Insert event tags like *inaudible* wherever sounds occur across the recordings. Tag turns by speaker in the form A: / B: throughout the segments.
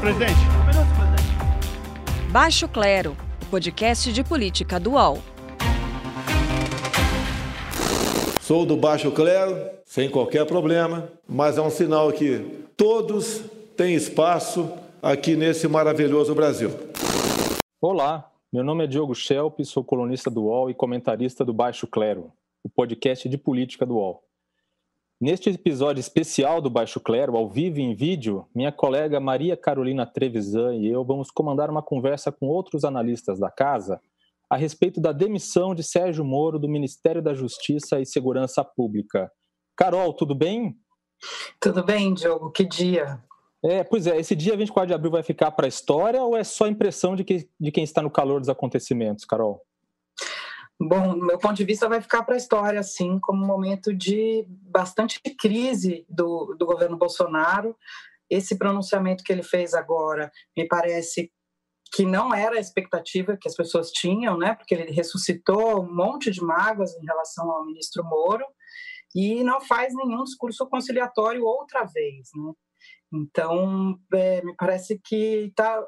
A: presidente. Um minuto, presidente.
B: Baixo Clero, o podcast de política do UOL.
C: Sou do Baixo Clero, sem qualquer problema, mas é um sinal que todos têm espaço aqui nesse maravilhoso Brasil.
D: Olá, meu nome é Diogo Schelp, sou colunista do UOL e comentarista do Baixo Clero, o podcast de política do UOL. Neste episódio especial do Baixo Clero, ao vivo em vídeo, minha colega Maria Carolina Trevisan e eu vamos comandar uma conversa com outros analistas da casa a respeito da demissão de Sérgio Moro do Ministério da Justiça e Segurança Pública. Carol, tudo bem?
E: Tudo bem, Diogo. Que dia?
D: É, pois é, esse dia 24 de abril vai ficar para a história ou é só impressão de, que, de quem está no calor dos acontecimentos, Carol?
E: Bom, meu ponto de vista, vai ficar para a história, assim, como um momento de bastante crise do, do governo Bolsonaro. Esse pronunciamento que ele fez agora me parece que não era a expectativa que as pessoas tinham, né? Porque ele ressuscitou um monte de mágoas em relação ao ministro Moro e não faz nenhum discurso conciliatório outra vez, né? Então, é, me parece que está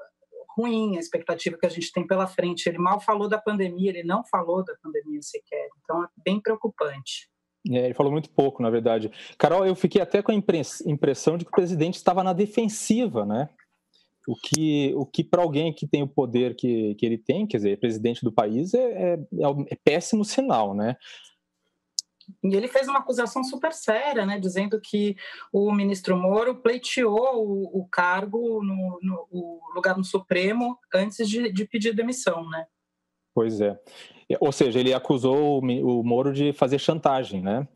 E: ruim a expectativa que a gente tem pela frente. Ele mal falou da pandemia, ele não falou da pandemia sequer. Então, é bem preocupante.
D: É, ele falou muito pouco, na verdade. Carol, eu fiquei até com a impressão de que o presidente estava na defensiva, né? O que, o que para alguém que tem o poder que, que ele tem, quer dizer, presidente do país, é, é, é péssimo sinal, né?
E: E ele fez uma acusação super séria, né, dizendo que o ministro Moro pleiteou o, o cargo no, no o lugar no Supremo antes de, de pedir demissão, né?
D: Pois é. Ou seja, ele acusou o, o Moro de fazer chantagem, né?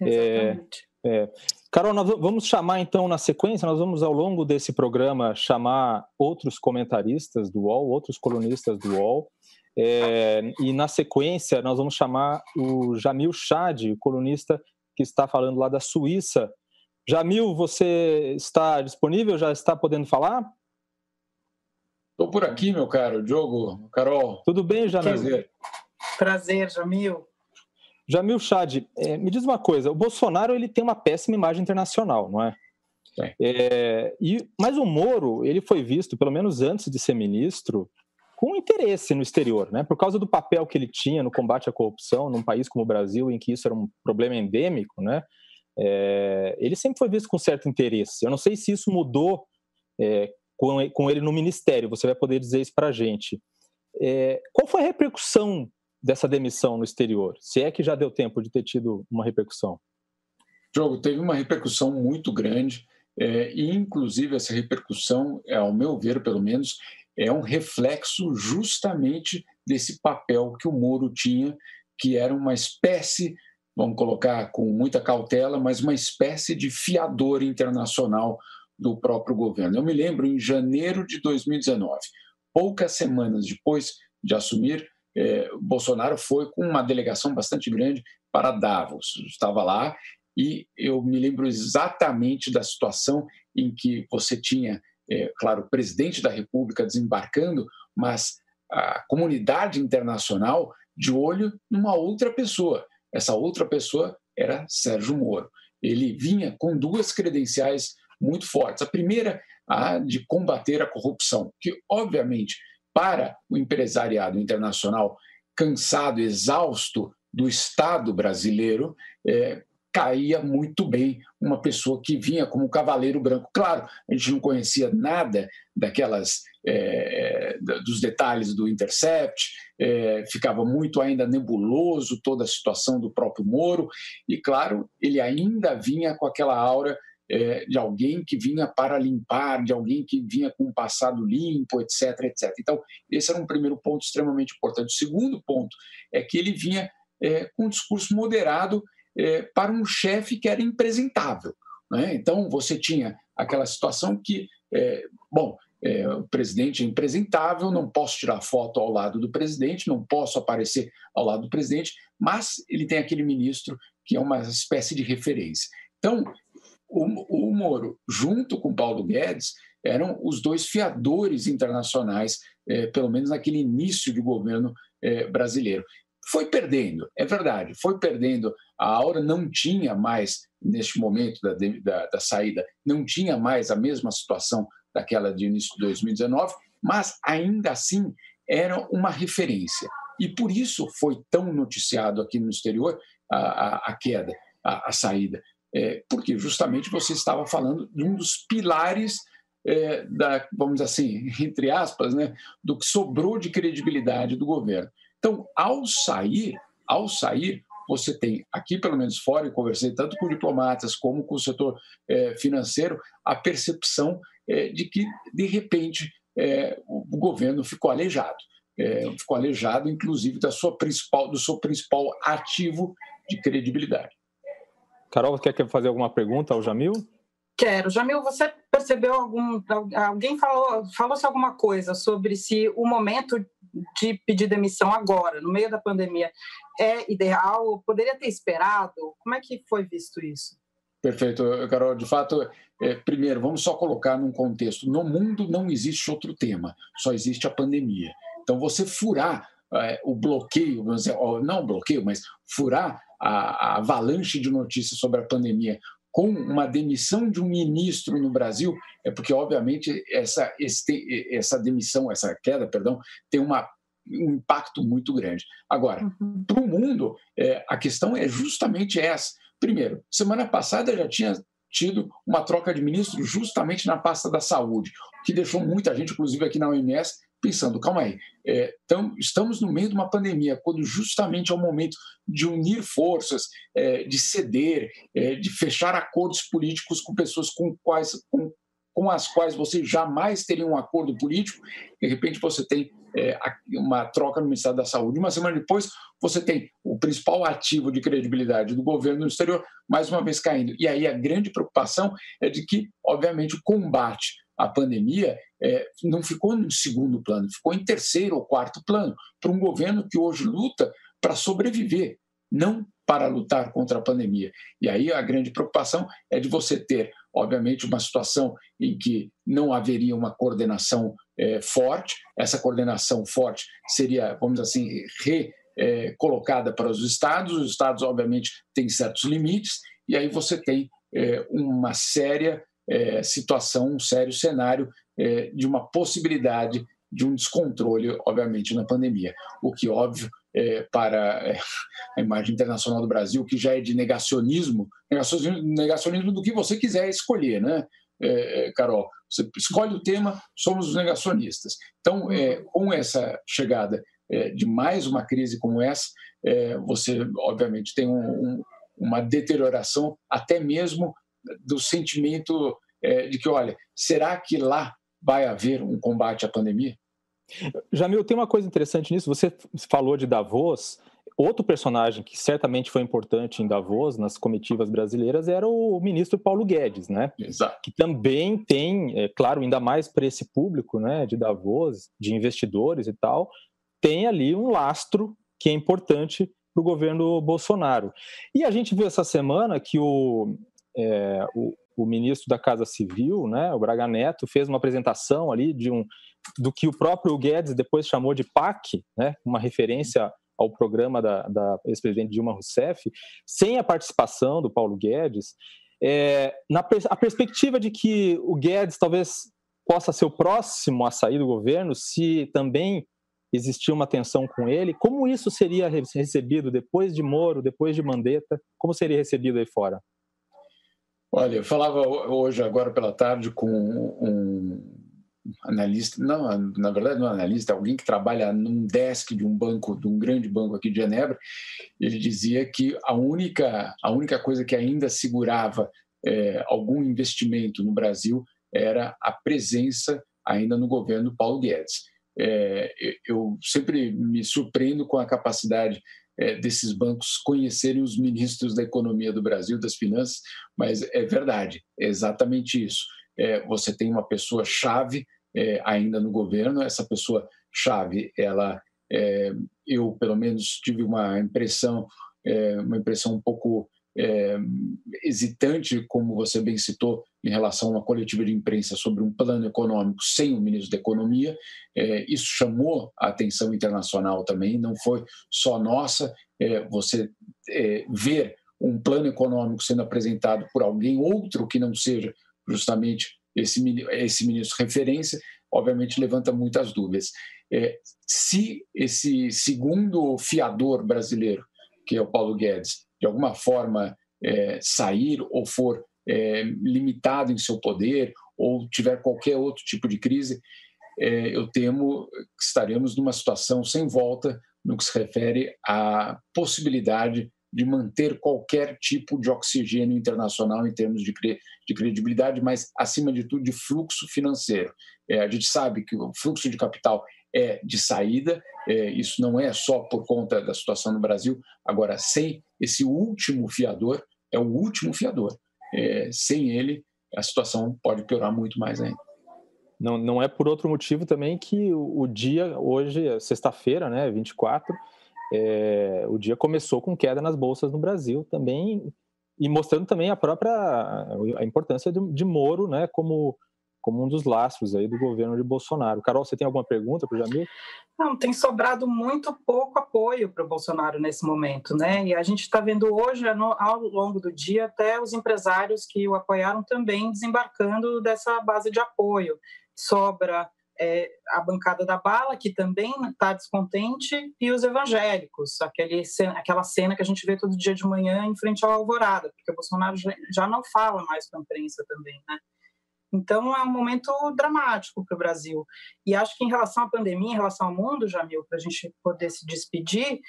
E: Exatamente.
D: É, é. Carol, nós vamos chamar então na sequência, nós vamos ao longo desse programa chamar outros comentaristas do UOL, outros colunistas do UOL, é, e na sequência, nós vamos chamar o Jamil Chad, colunista que está falando lá da Suíça. Jamil, você está disponível? Já está podendo falar?
F: Estou por aqui, meu caro Diogo, Carol.
D: Tudo bem, Jamil?
E: Prazer, Prazer Jamil.
D: Jamil Chad, é, me diz uma coisa: o Bolsonaro ele tem uma péssima imagem internacional, não é? É, e, mas o Moro, ele foi visto, pelo menos antes de ser ministro, com interesse no exterior, né? Por causa do papel que ele tinha no combate à corrupção num país como o Brasil, em que isso era um problema endêmico, né? É, ele sempre foi visto com certo interesse. Eu não sei se isso mudou é, com, com, ele no ministério. Você vai poder dizer isso para a gente. É, qual foi a repercussão dessa demissão no exterior? Se é que já deu tempo de ter tido uma repercussão?
F: Diogo, teve uma repercussão muito grande. E, inclusive, essa repercussão, ao meu ver, pelo menos, é um reflexo justamente desse papel que o Moro tinha, que era uma espécie, vamos colocar com muita cautela, mas uma espécie de fiador internacional do próprio governo. Eu me lembro em janeiro de 2019, poucas semanas depois de assumir, eh, Bolsonaro foi com uma delegação bastante grande para Davos. Estava lá e eu me lembro exatamente da situação em que você tinha é, claro, o presidente da República desembarcando, mas a comunidade internacional de olho numa outra pessoa. Essa outra pessoa era Sérgio Moro. Ele vinha com duas credenciais muito fortes. A primeira, a de combater a corrupção, que, obviamente, para o empresariado internacional cansado, exausto do Estado brasileiro, é, caía muito bem uma pessoa que vinha como cavaleiro branco. Claro, a gente não conhecia nada daquelas é, dos detalhes do Intercept, é, ficava muito ainda nebuloso toda a situação do próprio Moro, e claro, ele ainda vinha com aquela aura é, de alguém que vinha para limpar, de alguém que vinha com um passado limpo, etc, etc. Então, esse era um primeiro ponto extremamente importante. O segundo ponto é que ele vinha é, com um discurso moderado é, para um chefe que era impresentável. Né? Então, você tinha aquela situação que, é, bom, é, o presidente é impresentável, não posso tirar foto ao lado do presidente, não posso aparecer ao lado do presidente, mas ele tem aquele ministro que é uma espécie de referência. Então, o, o Moro, junto com Paulo Guedes, eram os dois fiadores internacionais, é, pelo menos naquele início de governo é, brasileiro. Foi perdendo, é verdade, foi perdendo. A Aura não tinha mais, neste momento da, da, da, saída, não tinha mais a mesma situação daquela de início de 2019, mas ainda assim era uma referência. E por isso foi tão noticiado aqui no exterior a, a, a queda, a, a saída. É, porque justamente você estava falando de um dos pilares é, da, vamos dizer assim, *laughs* entre aspas, né, do que sobrou de credibilidade do governo. Então, ao sair, ao sair, você tem aqui, pelo menos fora, e conversei tanto com diplomatas como com o setor é, financeiro, a percepção é, de que, de repente, é, o governo ficou aleijado. É, ficou aleijado, inclusive, da sua principal, do seu principal ativo de credibilidade.
D: Carol, quer fazer alguma pergunta ao Jamil?
E: Quero. Jamil, você percebeu algum. Alguém falou, falou-se alguma coisa sobre se o momento de pedir demissão agora, no meio da pandemia, é ideal? Poderia ter esperado? Como é que foi visto isso?
F: Perfeito, Carol. De fato, é, primeiro, vamos só colocar num contexto: no mundo não existe outro tema, só existe a pandemia. Então, você furar é, o bloqueio, não bloqueio, mas furar a, a avalanche de notícias sobre a pandemia com uma demissão de um ministro no Brasil, é porque, obviamente, essa, essa demissão, essa queda, perdão, tem uma, um impacto muito grande. Agora, uhum. para o mundo, é, a questão é justamente essa. Primeiro, semana passada já tinha tido uma troca de ministros justamente na pasta da saúde, que deixou muita gente, inclusive aqui na OMS, pensando, calma aí, é, tam, estamos no meio de uma pandemia, quando justamente é o momento de unir forças, é, de ceder, é, de fechar acordos políticos com pessoas com, quais, com, com as quais você jamais teria um acordo político, de repente você tem é, uma troca no Ministério da Saúde. Uma semana depois, você tem o principal ativo de credibilidade do governo no exterior, mais uma vez caindo. E aí a grande preocupação é de que, obviamente, o combate a pandemia é, não ficou no segundo plano, ficou em terceiro ou quarto plano, para um governo que hoje luta para sobreviver, não para lutar contra a pandemia. E aí a grande preocupação é de você ter, obviamente, uma situação em que não haveria uma coordenação é, forte, essa coordenação forte seria, vamos dizer assim, re, é, colocada para os estados, os estados, obviamente, têm certos limites, e aí você tem é, uma séria é, situação, um sério cenário é, de uma possibilidade de um descontrole, obviamente, na pandemia. O que, óbvio, é, para é, a imagem internacional do Brasil, que já é de negacionismo, negacionismo, negacionismo do que você quiser escolher, né, é, é, Carol? Você escolhe o tema, somos os negacionistas. Então, com essa chegada de mais uma crise como essa, você, obviamente, tem um, um, uma deterioração até mesmo do sentimento é, de que, olha, será que lá vai haver um combate à pandemia?
D: Jamil, tem uma coisa interessante nisso. Você falou de Davos. Outro personagem que certamente foi importante em Davos, nas comitivas brasileiras, era o ministro Paulo Guedes, né?
F: Exato.
D: Que também tem, é, claro, ainda mais para esse público né, de Davos, de investidores e tal, tem ali um lastro que é importante para o governo Bolsonaro. E a gente viu essa semana que o, é, o, o, ministro da Casa Civil, né, o Braga Neto, fez uma apresentação ali de um do que o próprio Guedes depois chamou de PAC, né, uma referência ao programa da, da ex-presidente Dilma Rousseff, sem a participação do Paulo Guedes, é, na a perspectiva de que o Guedes talvez possa ser o próximo a sair do governo, se também existir uma tensão com ele, como isso seria recebido depois de Moro, depois de Mandetta, como seria recebido aí fora?
F: Olha, eu falava hoje, agora pela tarde, com um analista, não, na verdade não é analista, alguém que trabalha num desk de um banco, de um grande banco aqui de Genebra, ele dizia que a única, a única coisa que ainda segurava é, algum investimento no Brasil era a presença ainda no governo Paulo Guedes. É, eu sempre me surpreendo com a capacidade é, desses bancos conhecerem os ministros da economia do Brasil, das finanças, mas é verdade, é exatamente isso. É, você tem uma pessoa chave é, ainda no governo, essa pessoa chave, ela, é, eu pelo menos tive uma impressão, é, uma impressão um pouco é, hesitante, como você bem citou, em relação a uma coletiva de imprensa sobre um plano econômico sem o ministro da Economia. É, isso chamou a atenção internacional também, não foi só nossa. É, você é, ver um plano econômico sendo apresentado por alguém outro que não seja justamente esse, esse ministro referência, obviamente levanta muitas dúvidas. É, se esse segundo fiador brasileiro, que é o Paulo Guedes, de alguma forma é, sair ou for é, limitado em seu poder ou tiver qualquer outro tipo de crise, é, eu temo que estaremos numa situação sem volta no que se refere à possibilidade de manter qualquer tipo de oxigênio internacional em termos de, cre de credibilidade, mas, acima de tudo, de fluxo financeiro. É, a gente sabe que o fluxo de capital é de saída, é, isso não é só por conta da situação no Brasil, agora, sem esse último fiador, é o último fiador. É, sem ele, a situação pode piorar muito mais ainda.
D: Não, não é por outro motivo também que o, o dia, hoje, é sexta-feira, né, 24, é, o dia começou com queda nas bolsas no Brasil também, e mostrando também a própria a importância de, de Moro né, como, como um dos lastros aí do governo de Bolsonaro. Carol, você tem alguma pergunta para o Jamil?
E: Não, tem sobrado muito pouco apoio para o Bolsonaro nesse momento, né? E a gente está vendo hoje, ao longo do dia, até os empresários que o apoiaram também desembarcando dessa base de apoio. Sobra é, a bancada da bala, que também está descontente, e os evangélicos, aquele, aquela cena que a gente vê todo dia de manhã em frente ao Alvorada, porque o Bolsonaro já não fala mais com a imprensa também, né? Então é um momento dramático para o Brasil. E acho que em relação à pandemia, em relação ao mundo, Jamil, para a gente poder se despedir,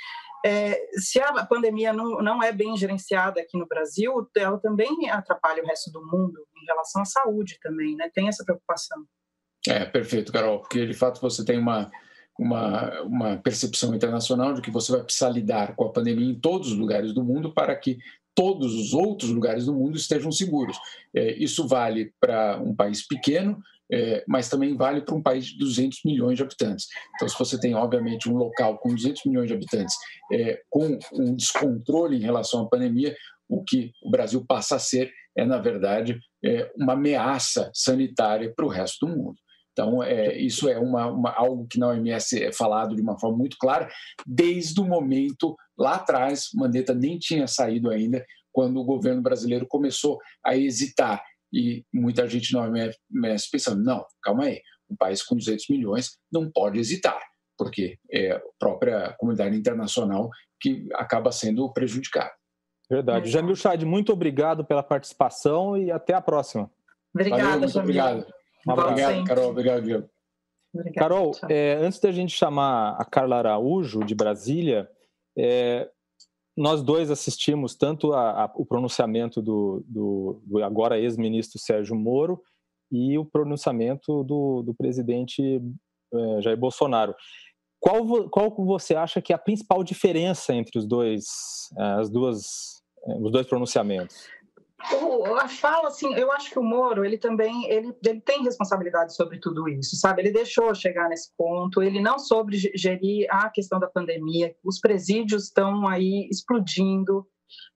E: é, se a pandemia não, não é bem gerenciada aqui no Brasil, ela também atrapalha o resto do mundo em relação à saúde também, né? Tem essa preocupação.
F: É, perfeito, Carol, porque de fato você tem uma, uma, uma percepção internacional de que você vai precisar lidar com a pandemia em todos os lugares do mundo para que todos os outros lugares do mundo estejam seguros. É, isso vale para um país pequeno, é, mas também vale para um país de 200 milhões de habitantes. Então, se você tem, obviamente, um local com 200 milhões de habitantes é, com um descontrole em relação à pandemia, o que o Brasil passa a ser é, na verdade, é, uma ameaça sanitária para o resto do mundo. Então, é, isso é uma, uma, algo que na OMS é falado de uma forma muito clara, desde o momento lá atrás, Mandetta nem tinha saído ainda, quando o governo brasileiro começou a hesitar. E muita gente na OMS pensando: não, calma aí, um país com 200 milhões não pode hesitar, porque é a própria comunidade internacional que acaba sendo prejudicada.
D: Verdade. Jamil Chad, muito obrigado pela participação e até a próxima.
E: Obrigada, Valeu, muito
F: Jamil. Obrigado. Um Obrigado, Carol. Obrigado, Diego.
D: Carol, é, antes da gente chamar a Carla Araújo, de Brasília, é, nós dois assistimos tanto a, a, o pronunciamento do, do, do agora ex-ministro Sérgio Moro e o pronunciamento do, do presidente é, Jair Bolsonaro. Qual, qual você acha que é a principal diferença entre os dois, é, as duas, é, os dois pronunciamentos?
E: A fala assim eu acho que o Moro ele também ele, ele tem responsabilidade sobre tudo isso sabe? Ele deixou chegar nesse ponto ele não soube gerir a questão da pandemia os presídios estão aí explodindo.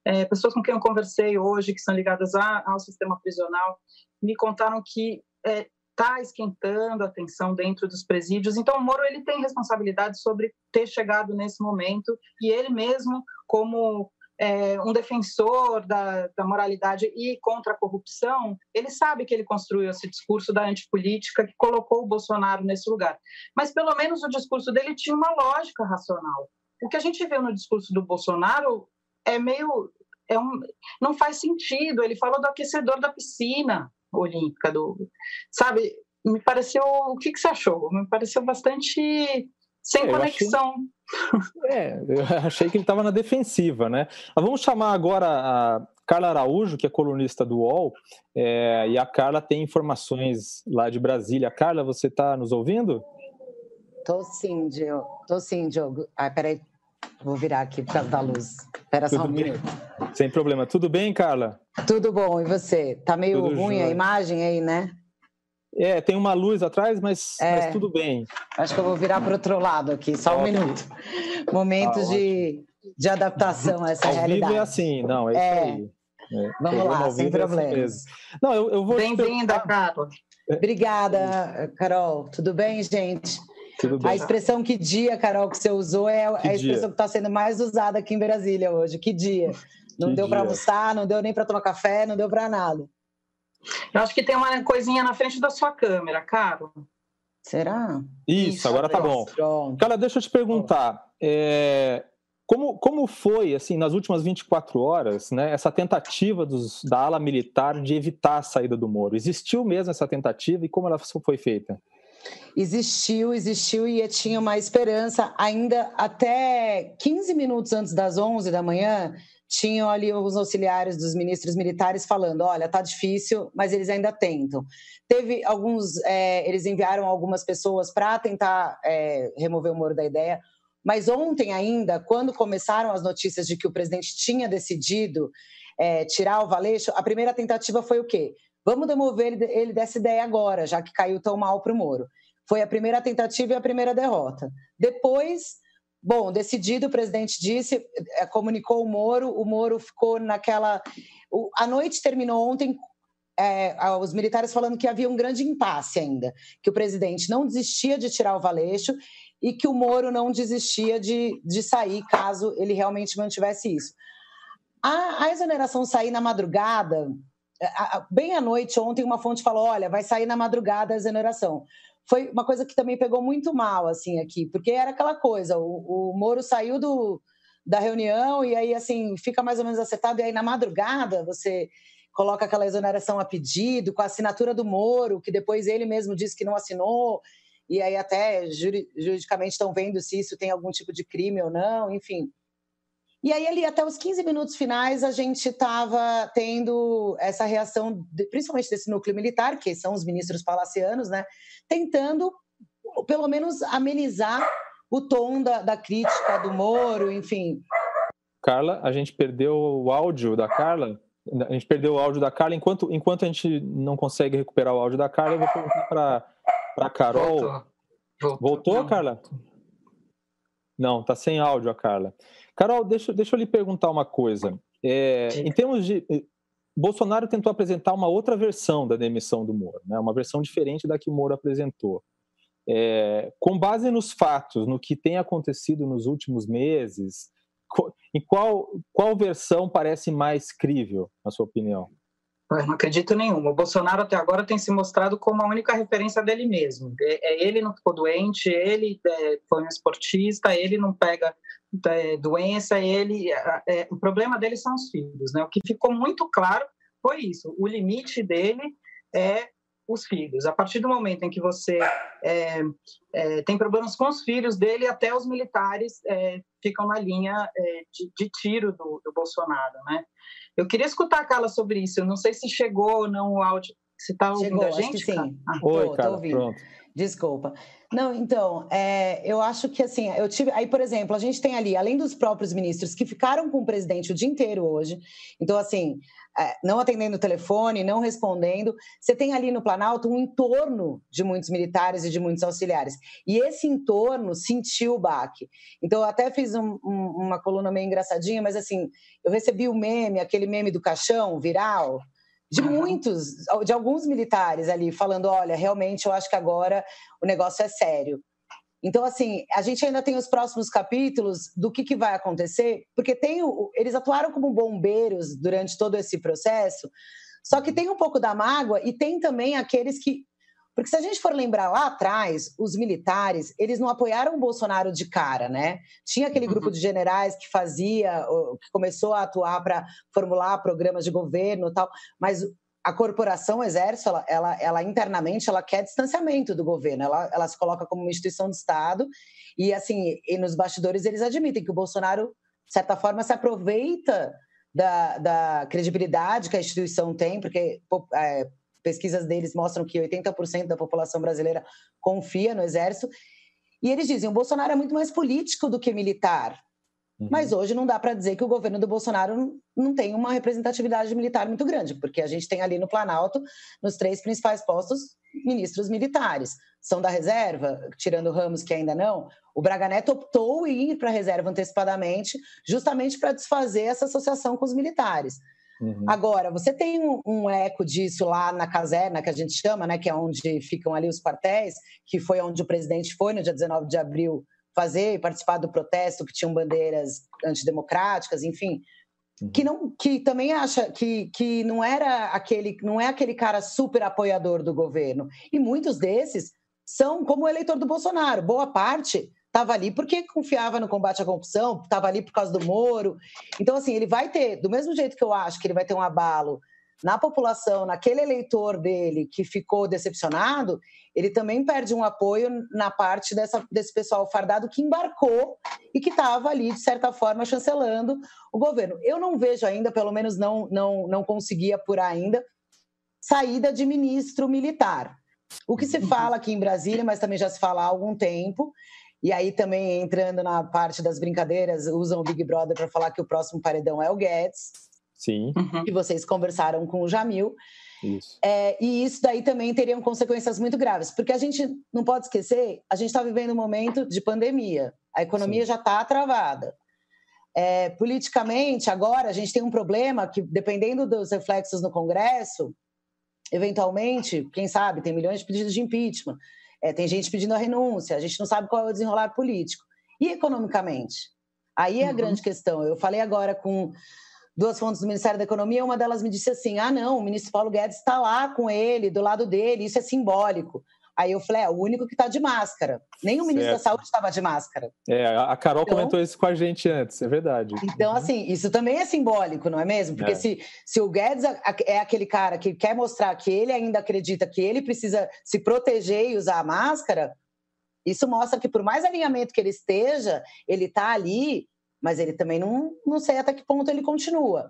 E: É, pessoas com quem eu conversei hoje que são ligadas a, ao sistema prisional me contaram que está é, esquentando a tensão dentro dos presídios. Então o Moro ele tem responsabilidade sobre ter chegado nesse momento e ele mesmo como é, um defensor da, da, moralidade e contra a corrupção, ele sabe que ele construiu esse discurso da antipolítica que colocou o Bolsonaro nesse lugar. Mas pelo menos o discurso dele tinha uma lógica racional. O que a gente vê no discurso do Bolsonaro é meio. É um, não faz sentido. Ele falou do aquecedor da piscina olímpica, do, sabe? Me pareceu. O que, que você achou? Me pareceu bastante sem é, conexão.
D: Achei, é, eu achei *laughs* que ele estava na defensiva, né? Mas vamos chamar agora a Carla Araújo, que é colunista do UOL, é, e a Carla tem informações lá de Brasília. Carla, você está nos ouvindo?
G: Tô sim, Diogo. Tô sim, Diogo. Ah, peraí, vou virar aqui por causa da luz. Espera só um bem. minuto.
D: Sem problema. Tudo bem, Carla?
G: Tudo bom, e você? Tá meio Tudo ruim a imagem aí, né?
D: É, tem uma luz atrás, mas, é, mas tudo bem.
G: Acho que eu vou virar para o outro lado aqui, só um minuto. Momentos tá de, de adaptação a essa
D: Ao
G: realidade.
D: Vivo é assim, não, é, é. isso aí.
G: É, Vamos lá, sem problemas. É assim
D: não, eu, eu vou
E: Bem-vinda, Carol.
G: Obrigada, Carol. Tudo bem, gente? Tudo bem. A expressão que dia, Carol, que você usou é a expressão dia? que está sendo mais usada aqui em Brasília hoje. Que dia? Não que deu para almoçar, não deu nem para tomar café, não deu para nada.
E: Eu acho que tem uma coisinha na frente da sua câmera, Caro.
G: Será?
D: Isso, Isso agora tá bom. Pronto. Cara, deixa eu te perguntar. É, como, como foi, assim, nas últimas 24 horas, né, essa tentativa dos, da ala militar de evitar a saída do Moro? Existiu mesmo essa tentativa e como ela foi feita?
G: Existiu, existiu e tinha uma esperança ainda até 15 minutos antes das 11 da manhã, tinham ali os auxiliares dos ministros militares falando: olha, tá difícil, mas eles ainda tentam. Teve alguns, é, eles enviaram algumas pessoas para tentar é, remover o Moro da ideia, mas ontem ainda, quando começaram as notícias de que o presidente tinha decidido é, tirar o Valeixo, a primeira tentativa foi o quê? Vamos demover ele dessa ideia agora, já que caiu tão mal para o Moro. Foi a primeira tentativa e a primeira derrota. Depois Bom, decidido, o presidente disse, eh, comunicou o Moro, o Moro ficou naquela. A noite terminou ontem é, os militares falando que havia um grande impasse ainda, que o presidente não desistia de tirar o Valeixo e que o Moro não desistia de, de sair caso ele realmente mantivesse isso. A, a exoneração sair na madrugada, bem à noite, ontem uma fonte falou: olha, vai sair na madrugada a exoneração foi uma coisa que também pegou muito mal, assim, aqui, porque era aquela coisa, o, o Moro saiu do, da reunião e aí, assim, fica mais ou menos acertado, e aí na madrugada você coloca aquela exoneração a pedido, com a assinatura do Moro, que depois ele mesmo disse que não assinou, e aí até juridicamente estão vendo se isso tem algum tipo de crime ou não, enfim. E aí, ali, até os 15 minutos finais, a gente estava tendo essa reação, de, principalmente desse núcleo militar, que são os ministros palacianos, né? Tentando, pelo menos, amenizar o tom da, da crítica do Moro, enfim.
D: Carla, a gente perdeu o áudio da Carla. A gente perdeu o áudio da Carla. Enquanto, enquanto a gente não consegue recuperar o áudio da Carla, eu vou perguntar para a Carol. Voltou, Voltou, Voltou Carla? Não, tá sem áudio a Carla. Carol, deixa, deixa eu lhe perguntar uma coisa. É, em termos de. Eh, Bolsonaro tentou apresentar uma outra versão da demissão do Moro, né? uma versão diferente da que o Moro apresentou. É, com base nos fatos, no que tem acontecido nos últimos meses, em qual, qual versão parece mais crível, na sua opinião?
E: Eu não acredito nenhuma. O Bolsonaro até agora tem se mostrado como a única referência dele mesmo. É, é ele não ficou doente, ele é, foi um esportista, ele não pega doença, ele é, o problema dele são os filhos, né? O que ficou muito claro foi isso. O limite dele é os filhos. A partir do momento em que você é, é, tem problemas com os filhos dele, até os militares é, ficam na linha é, de, de, tiro do, do, Bolsonaro, né? Eu queria escutar a Carla sobre isso. Eu não sei se chegou ou não o áudio. Você está ouvindo a gente?
G: Acho que sim.
D: Ah, Oi, tô, Carla, tô pronto.
G: Desculpa. Não, então, é, eu acho que assim, eu tive. Aí, por exemplo, a gente tem ali, além dos próprios ministros que ficaram com o presidente o dia inteiro hoje, então, assim, é, não atendendo o telefone, não respondendo, você tem ali no Planalto um entorno de muitos militares e de muitos auxiliares. E esse entorno sentiu o baque. Então, eu até fiz um, um, uma coluna meio engraçadinha, mas assim, eu recebi o meme, aquele meme do caixão viral de muitos, de alguns militares ali, falando: olha, realmente eu acho que agora o negócio é sério. Então, assim, a gente ainda tem os próximos capítulos do que, que vai acontecer, porque tem o, eles atuaram como bombeiros durante todo esse processo, só que tem um pouco da mágoa e tem também aqueles que porque se a gente for lembrar lá atrás, os militares, eles não apoiaram o Bolsonaro de cara, né? Tinha aquele grupo uhum. de generais que fazia, que começou a atuar para formular programas de governo e tal, mas a corporação o exército, ela, ela, ela, internamente, ela quer distanciamento do governo, ela, ela se coloca como uma instituição de Estado e, assim, e nos bastidores eles admitem que o Bolsonaro, de certa forma, se aproveita da, da credibilidade que a instituição tem, porque é, pesquisas deles mostram que 80% da população brasileira confia no exército. E eles dizem: o Bolsonaro é muito mais político do que militar. Uhum. Mas hoje não dá para dizer que o governo do Bolsonaro não tem uma representatividade militar muito grande, porque a gente tem ali no Planalto, nos três principais postos, ministros militares. São da reserva, tirando Ramos, que ainda não. O Braga Neto optou em ir para a reserva antecipadamente, justamente para desfazer essa associação com os militares. Uhum. Agora, você tem um, um, eco disso lá na caserna, que a gente chama, né, que é onde ficam ali os quartéis, que foi onde o presidente foi no dia 19 de abril fazer e participar do protesto, que tinham bandeiras antidemocráticas, enfim. que não que também acha que, que não era aquele não é aquele cara super apoiador do governo e muitos desses são como o eleitor do Bolsonaro boa parte estava ali porque confiava no combate à corrupção estava ali por causa do Moro então assim ele vai ter do mesmo jeito que eu acho que ele vai ter um abalo na população, naquele eleitor dele que ficou decepcionado, ele também perde um apoio na parte dessa, desse pessoal fardado que embarcou e que estava ali, de certa forma, chancelando o governo. Eu não vejo ainda, pelo menos não, não, não consegui apurar ainda, saída de ministro militar. O que se uhum. fala aqui em Brasília, mas também já se fala há algum tempo, e aí também entrando na parte das brincadeiras, usam o Big Brother para falar que o próximo paredão é o Guedes.
D: Sim.
G: Uhum. Que vocês conversaram com o Jamil. Isso. É, e isso daí também teriam consequências muito graves, porque a gente não pode esquecer, a gente está vivendo um momento de pandemia, a economia Sim. já está travada. É, politicamente, agora, a gente tem um problema que, dependendo dos reflexos no Congresso, eventualmente, quem sabe, tem milhões de pedidos de impeachment, é, tem gente pedindo a renúncia, a gente não sabe qual é o desenrolar político. E economicamente? Aí é a uhum. grande questão. Eu falei agora com duas fontes do Ministério da Economia, uma delas me disse assim: ah, não, o ministro Paulo Guedes está lá com ele, do lado dele, isso é simbólico. Aí eu falei, é o único que está de máscara. Nem o ministro certo. da Saúde estava de máscara.
D: É, a Carol então, comentou isso com a gente antes, é verdade.
G: Então, uhum. assim, isso também é simbólico, não é mesmo? Porque é. Se, se o Guedes é aquele cara que quer mostrar que ele ainda acredita que ele precisa se proteger e usar a máscara, isso mostra que, por mais alinhamento que ele esteja, ele está ali mas ele também não, não sei até que ponto ele continua.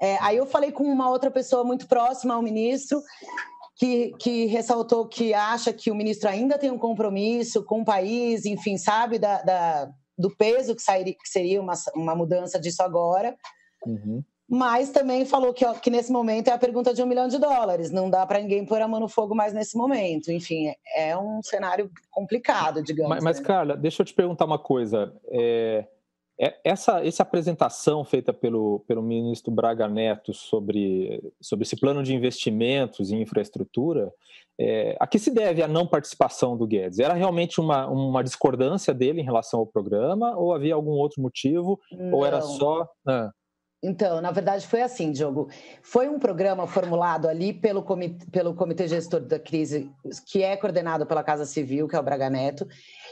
G: É, aí eu falei com uma outra pessoa muito próxima ao ministro, que, que ressaltou que acha que o ministro ainda tem um compromisso com o país, enfim, sabe da, da do peso que, sairia, que seria uma, uma mudança disso agora. Uhum. Mas também falou que, que nesse momento é a pergunta de um milhão de dólares. Não dá para ninguém pôr a mão no fogo mais nesse momento. Enfim, é, é um cenário complicado, digamos.
D: Mas, mas
G: né?
D: Carla, deixa eu te perguntar uma coisa. É, essa, essa apresentação feita pelo, pelo ministro Braga Neto sobre, sobre esse plano de investimentos em infraestrutura, é, a que se deve a não participação do Guedes? Era realmente uma, uma discordância dele em relação ao programa ou havia algum outro motivo? Não. Ou era só. Ah.
G: Então, na verdade, foi assim, Diogo. Foi um programa formulado ali pelo comitê, pelo comitê Gestor da Crise, que é coordenado pela Casa Civil, que é o Braga Neto,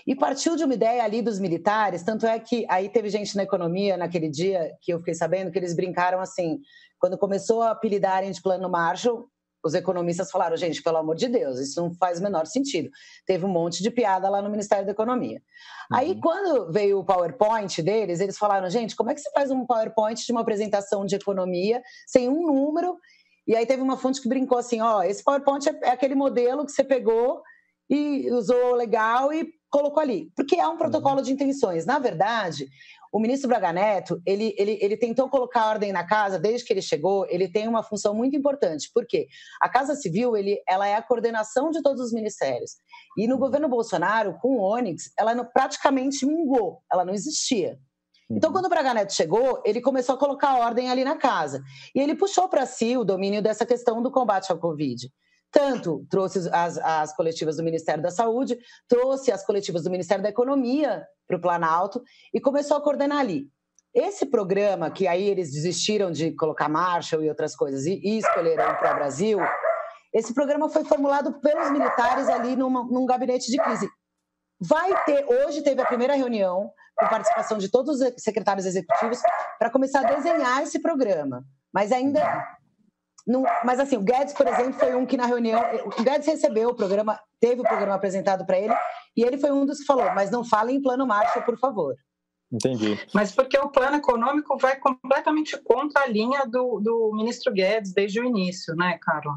G: e partiu de uma ideia ali dos militares, tanto é que aí teve gente na economia naquele dia que eu fiquei sabendo que eles brincaram assim, quando começou a apelidarem de plano Marshall, os economistas falaram, gente, pelo amor de Deus, isso não faz o menor sentido. Teve um monte de piada lá no Ministério da Economia. Uhum. Aí, quando veio o PowerPoint deles, eles falaram, gente, como é que você faz um PowerPoint de uma apresentação de economia sem um número? E aí teve uma fonte que brincou assim, ó, esse PowerPoint é, é aquele modelo que você pegou e usou legal e colocou ali. Porque é um protocolo uhum. de intenções. Na verdade, o ministro Braga Neto, ele, ele, ele tentou colocar ordem na casa desde que ele chegou, ele tem uma função muito importante, porque a Casa Civil, ele, ela é a coordenação de todos os ministérios. E no governo Bolsonaro, com o Onyx, ela não, praticamente minguou, ela não existia. Então, uhum. quando o Braga Neto chegou, ele começou a colocar ordem ali na casa. E ele puxou para si o domínio dessa questão do combate ao Covid tanto trouxe as, as coletivas do Ministério da Saúde, trouxe as coletivas do Ministério da Economia para o Planalto e começou a coordenar ali. Esse programa, que aí eles desistiram de colocar Marshall e outras coisas e, e escolheram para o Brasil, esse programa foi formulado pelos militares ali numa, num gabinete de crise. Vai ter, hoje teve a primeira reunião com participação de todos os secretários executivos para começar a desenhar esse programa. Mas ainda não, mas assim, o Guedes, por exemplo, foi um que na reunião. O Guedes recebeu o programa, teve o programa apresentado para ele, e ele foi um dos que falou: mas não fale em plano Marshall, por favor.
D: Entendi.
E: Mas porque o plano econômico vai completamente contra a linha do, do ministro Guedes desde o início, né, Carol?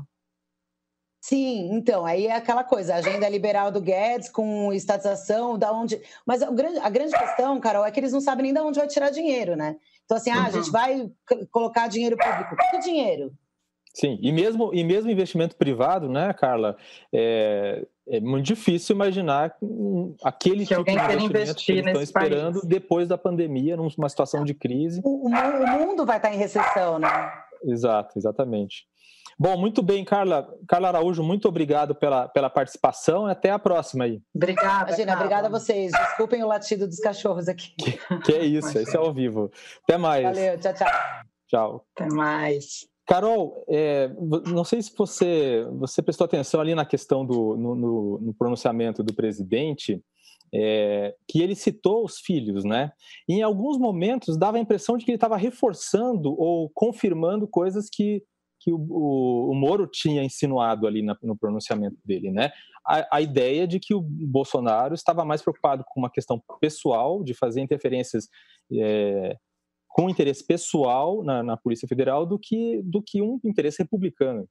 G: Sim, então, aí é aquela coisa, a agenda liberal do Guedes com estatização, da onde. Mas a grande, a grande questão, Carol, é que eles não sabem nem de onde vai tirar dinheiro, né? Então, assim, uhum. ah, a gente uhum. vai colocar dinheiro público. Que dinheiro?
D: Sim, e mesmo, e mesmo investimento privado, né, Carla? É, é muito difícil imaginar aquele que tipo de investimento que eles estão esperando país. depois da pandemia, numa situação de crise.
G: O, o, mundo vai estar em recessão, né?
D: Exato, exatamente. Bom, muito bem, Carla. Carla Araújo, muito obrigado pela, pela participação e até a próxima aí.
G: Obrigada. Imagina, obrigada a vocês. Desculpem o latido dos cachorros aqui.
D: Que, que é isso, esse é ao vivo. Até mais.
G: Valeu, tchau, tchau.
D: Tchau.
E: Até mais.
D: Carol, é, não sei se você, você prestou atenção ali na questão do no, no, no pronunciamento do presidente, é, que ele citou os filhos, né? E em alguns momentos dava a impressão de que ele estava reforçando ou confirmando coisas que, que o, o, o Moro tinha insinuado ali na, no pronunciamento dele, né? A, a, ideia de que o Bolsonaro estava mais preocupado com uma questão pessoal, de fazer interferências é, com interesse pessoal na, na Polícia Federal do que, do que um interesse republicano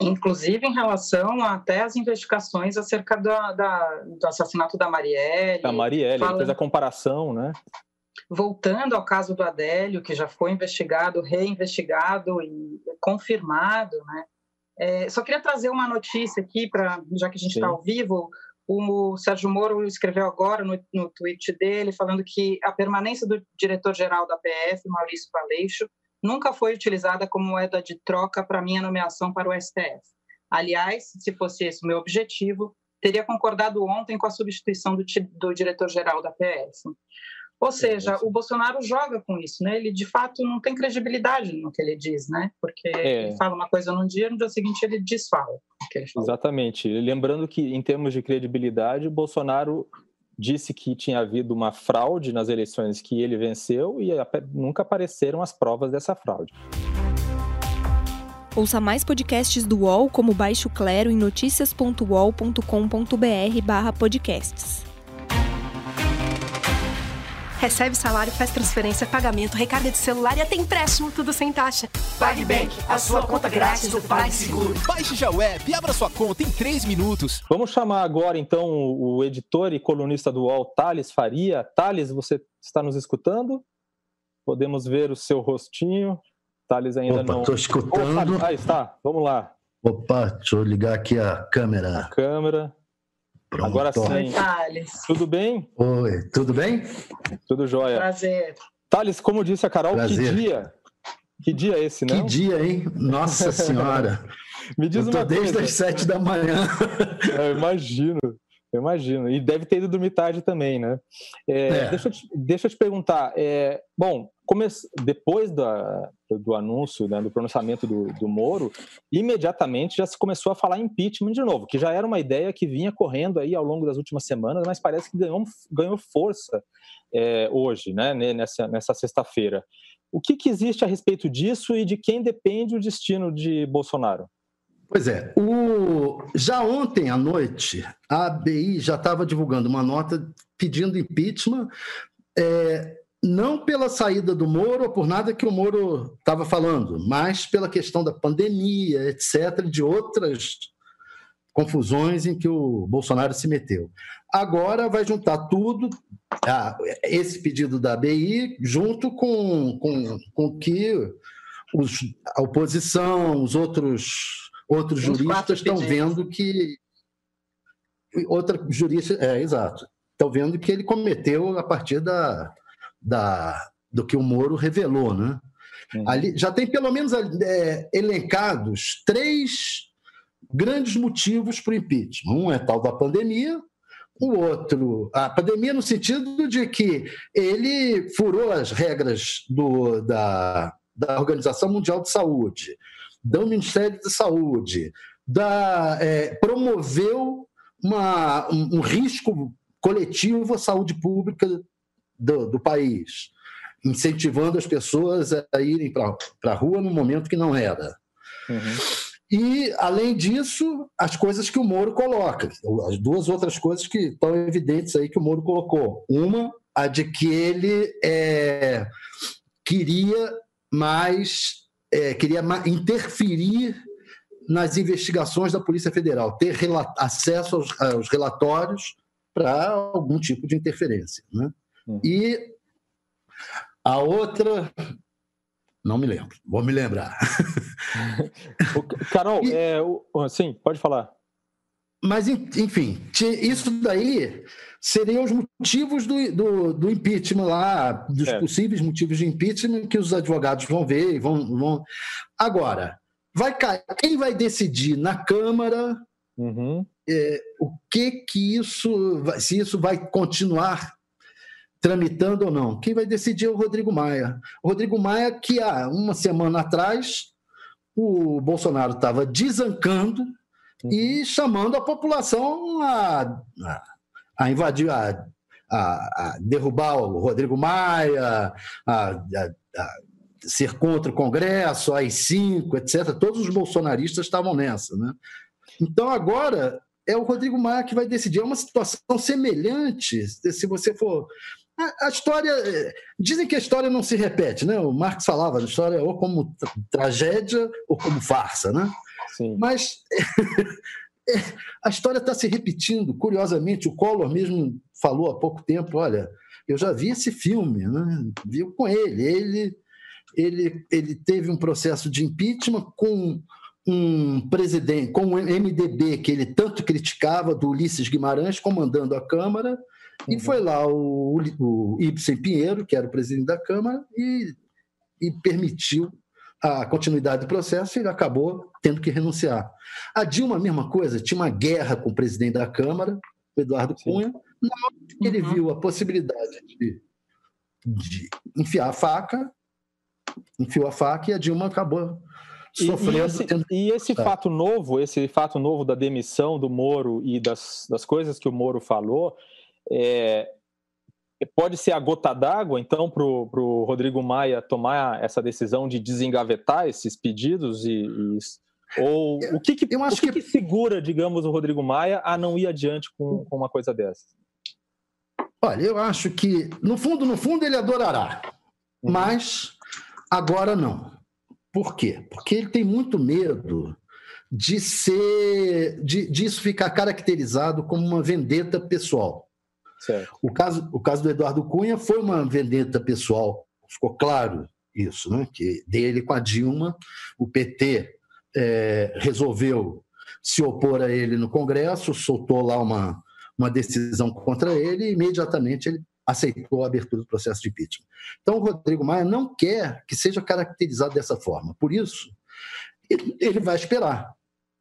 E: inclusive em relação até às investigações acerca da, da, do assassinato da Marielle.
D: Da Marielle, falando, fez a comparação, né?
E: Voltando ao caso do Adélio, que já foi investigado, reinvestigado e confirmado, né? É, só queria trazer uma notícia aqui, para já que a gente está ao vivo, o Sérgio Moro escreveu agora no, no tweet dele, falando que a permanência do diretor-geral da PF, Maurício Valeixo, nunca foi utilizada como moeda de troca para minha nomeação para o STF. Aliás, se fosse esse o meu objetivo, teria concordado ontem com a substituição do, do diretor-geral da PF. Ou é, seja, o Bolsonaro joga com isso, né? Ele de fato não tem credibilidade no que ele diz, né? Porque é. ele fala uma coisa num dia, no dia seguinte ele desfala.
D: Exatamente. Lembrando que em termos de credibilidade, o Bolsonaro disse que tinha havido uma fraude nas eleições que ele venceu e nunca apareceram as provas dessa fraude.
B: Ouça mais podcasts do UOL como Baixo Clero em noticias.uol.com.br/podcasts.
H: Recebe salário, faz transferência, pagamento, recarga de celular e até empréstimo, tudo sem taxa.
I: PagBank, a sua conta grátis do PagSeguro.
J: Baixe já o app e abra sua conta em 3 minutos.
D: Vamos chamar agora, então, o editor e colunista do UOL, Thales Faria. Thales, você está nos escutando? Podemos ver o seu rostinho. Thales ainda
K: Opa,
D: não...
K: Estou escutando.
D: Opa, aí está, vamos lá.
K: Opa, deixa eu ligar aqui a câmera.
D: A câmera. Pronto. Agora sim.
E: Thales.
D: Tudo bem?
K: Oi, tudo bem?
D: Tudo jóia.
E: Prazer.
D: Thales, como disse a Carol,
K: Prazer.
D: que dia? Que dia é esse, né?
K: Que dia, hein? Nossa *laughs* Senhora.
D: Me diz
K: eu tô
D: uma
K: desde
D: coisa.
K: as sete da manhã. *laughs*
D: Eu imagino. Eu imagino. E deve ter ido dormir tarde também, né? É,
K: É.
D: Deixa, eu te, deixa eu te perguntar. é, bom, come- depois da- do anúncio, né, do pronunciamento do, do Moro, imediatamente já se começou a falar impeachment de novo, que já era uma ideia que vinha correndo aí ao longo das últimas semanas, mas parece que ganhou, ganhou força é, hoje, né, ne- nessa, nessa sexta-feira. O que, que existe a respeito disso e de quem depende o destino de Bolsonaro?
K: Pois é, o... já ontem à noite, a ABI já estava divulgando uma nota pedindo impeachment, é, não pela saída do Moro ou por nada que o Moro estava falando, mas pela questão da pandemia, etc., de outras confusões em que o Bolsonaro se meteu. Agora vai juntar tudo, ah, esse pedido da ABI, junto com, com, com que os, a oposição, os outros outros
E: Os
K: juristas estão vendo que outra jurista é exato estão vendo que ele cometeu a partir da, da do que o Moro revelou né? Ali já tem pelo menos é, elencados três grandes motivos para o impeachment. Um é tal da pandemia o outro a pandemia no sentido de que ele furou as regras do, da, da Organização Mundial de Saúde do Ministério da Saúde, da, é, promoveu uma, um, um risco coletivo à saúde pública do, do país, incentivando as pessoas a irem para a rua no momento que não era.
D: Uhum.
K: E, além disso, as coisas que o Moro coloca, as duas outras coisas que estão evidentes aí que o Moro colocou. Uma, a de que ele é, queria mais é, queria ma- interferir nas investigações da Polícia Federal, ter acesso aos, aos relatórios para algum tipo de interferência. Né?
D: Uhum.
K: E a outra, não me lembro, vou me lembrar. *laughs*
D: Carol,
K: E-
D: é, o- sim, pode falar.
K: Mas, en- enfim, isso daí seriam os motivos do, do, do impeachment lá, dos
D: Certo.
K: possíveis motivos de impeachment que os advogados vão ver vão. vão... Agora, vai quem vai decidir na Câmara
D: Uhum.
K: o que que isso, se isso vai continuar tramitando ou não. Quem vai decidir é o Rodrigo Maia. O Rodrigo Maia, que há uma semana atrás o Bolsonaro estava desancando e chamando a população a, a, a invadir, a, a, derrubar o Rodrigo Maia, a, ser contra o Congresso, as cinco, etc. Todos os bolsonaristas estavam nessa. Né? Então, agora é o Rodrigo Maia que vai decidir. É uma situação semelhante, se você for. A, a história. Dizem que a história não se repete, né? O Marx falava a história ou como tra tragédia ou como farsa, né?
D: Sim.
K: Mas *laughs* é, a história está se repetindo. Curiosamente, o Collor mesmo falou há pouco tempo: olha, eu já vi esse filme, né? viu com ele. Ele, ele, ele teve um processo de impeachment com um presidente, com o MDB que ele tanto criticava, do Ulisses Guimarães, comandando a Câmara. E foi lá o, o Ibsen Pinheiro, que era o presidente da Câmara, e, e permitiu a continuidade do processo e ele acabou tendo que renunciar. A Dilma, a mesma coisa, tinha uma guerra com o presidente da Câmara, o Eduardo Sim. Cunha, na hora que ele uhum. viu a possibilidade de, de enfiar a faca, enfiou a faca e a Dilma acabou sofrendo.
D: E, e esse, e esse fato novo, esse fato novo da demissão do Moro e das, das coisas que o Moro falou, é, pode ser a gota d'água, então, para o Rodrigo Maia tomar essa decisão de desengavetar esses pedidos e, e ou o que, que, eu acho que, que... que, segura, digamos, o Rodrigo Maia a não ir adiante com, com uma coisa dessa?
K: Olha, eu acho que, no fundo, no fundo, ele adorará. Uhum. Mas agora não. Por quê? Porque ele tem muito medo de ser, de, disso ficar caracterizado como uma vendeta pessoal.
D: Certo.
K: O caso, o caso do Eduardo Cunha foi uma vendetta pessoal, ficou claro isso, né? Que dele com a Dilma, o PT é, resolveu se opor a ele no Congresso, soltou lá uma, uma decisão contra ele e imediatamente ele aceitou a abertura do processo de impeachment. Então, o Rodrigo Maia não quer que seja caracterizado dessa forma. Por isso, ele vai esperar.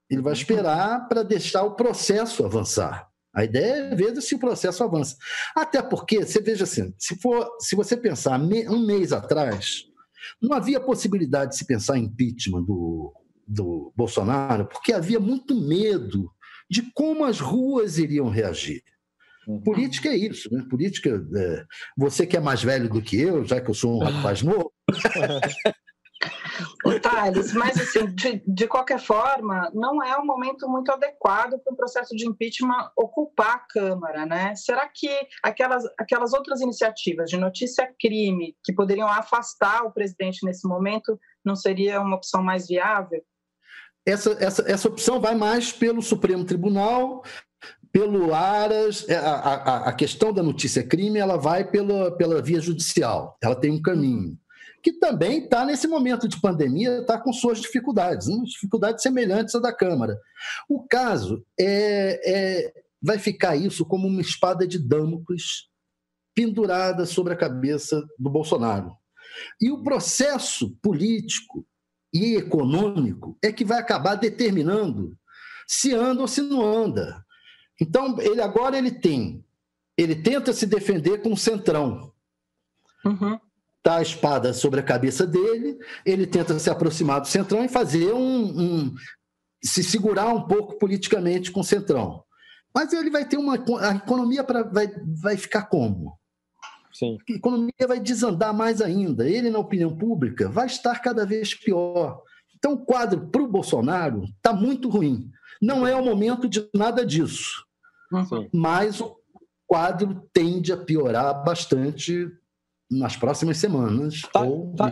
K: Ele vai esperar para deixar o processo avançar. A ideia é ver se o processo avança. Até porque, você veja assim, se, for, se você pensar um mês atrás, não havia possibilidade de se pensar em impeachment do, do Bolsonaro, porque havia muito medo de como as ruas iriam reagir. Uhum. Política é isso, né? Política. É... Você que é mais velho do que eu, já que eu sou um rapaz *laughs* novo.
E: Thales, mas assim, de, de, qualquer forma, não é um momento muito adequado para o processo de impeachment ocupar a Câmara, né? Será que aquelas, aquelas outras iniciativas de notícia-crime que poderiam afastar o presidente nesse momento não seria uma opção mais viável?
K: Essa, essa, essa opção vai mais pelo Supremo Tribunal, pelo Aras, é, a, a, a questão da notícia crime ela vai pela, pela via judicial, ela tem um caminho que também está nesse momento de pandemia, está com suas dificuldades, umas dificuldades semelhantes à da Câmara. O caso é, é, vai ficar isso como uma espada de Damocles pendurada sobre a cabeça do Bolsonaro. E o processo político e econômico é que vai acabar determinando se anda ou se não anda. Então, ele agora ele tem, ele tenta se defender com o centrão.
E: Uhum
K: tá a espada sobre a cabeça dele, ele tenta se aproximar do Centrão e fazer um, um se segurar um pouco politicamente com o Centrão. Mas ele vai ter uma. A economia pra, vai, vai ficar como?
D: Sim.
K: A economia vai desandar mais ainda. Ele, na opinião pública, vai estar cada vez pior. Então, o quadro para o Bolsonaro está muito ruim. Não é o momento de nada disso.
D: Uhum.
K: Mas o quadro tende a piorar bastante nas próximas semanas. Tá, ou
D: tá,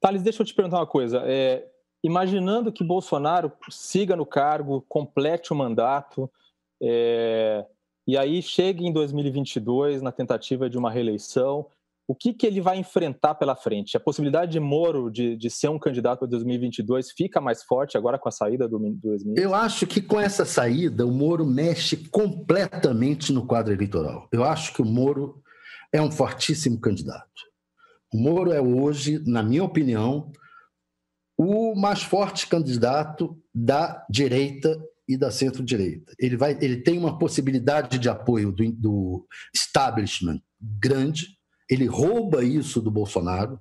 D: Thales, deixa eu te perguntar uma coisa. É, imaginando que Bolsonaro siga no cargo, complete o mandato, é, e aí chegue em 2022 na tentativa de uma reeleição, o que, que ele vai enfrentar pela frente? A possibilidade de Moro de, de ser um candidato para 2022 fica mais forte agora com a saída do, do ex
K: Eu acho que com essa saída, o Moro mexe completamente no quadro eleitoral. Eu acho que o Moro é um fortíssimo candidato. O Moro é hoje, na minha opinião, o mais forte candidato da direita e da centro-direita. Ele, vai, ele tem uma possibilidade de apoio do, do establishment grande, ele rouba isso do Bolsonaro,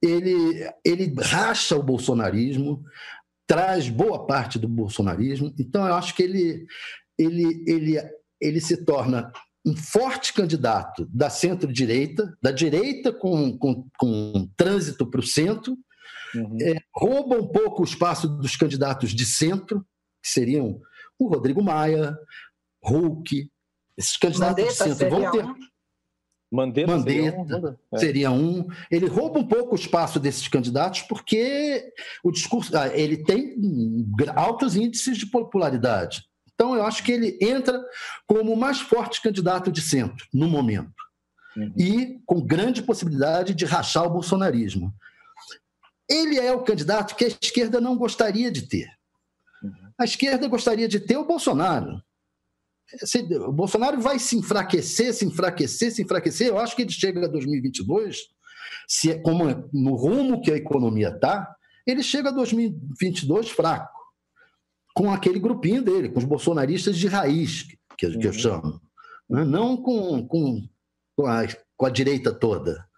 K: ele, ele racha o bolsonarismo, traz boa parte do bolsonarismo. Então, eu acho que ele, ele, ele, ele se torna um forte candidato da centro-direita, da direita com, com, com trânsito para o centro, uhum. é, rouba um pouco o espaço dos candidatos de centro, que seriam o Rodrigo Maia, Hulk, esses candidatos Mandetta de centro vão ter. Um.
D: Mandetta,
K: Mandetta seria, um. É. seria um. Ele rouba um pouco o espaço desses candidatos porque o discurso ah, ele tem altos índices de popularidade. Então eu acho que ele entra como o mais forte candidato de centro no momento uhum. e com grande possibilidade de rachar o bolsonarismo. Ele é o candidato que a esquerda não gostaria de ter. Uhum. A esquerda gostaria de ter o Bolsonaro o Bolsonaro vai se enfraquecer, se enfraquecer, se enfraquecer. Eu acho que ele chega a 2022, se, é como é, no rumo que a economia está, ele chega a 2022 fraco, com aquele grupinho dele, com os bolsonaristas de raiz, que, uhum. que eu uhum. chamo, né? não com, com, com, a, com a direita toda.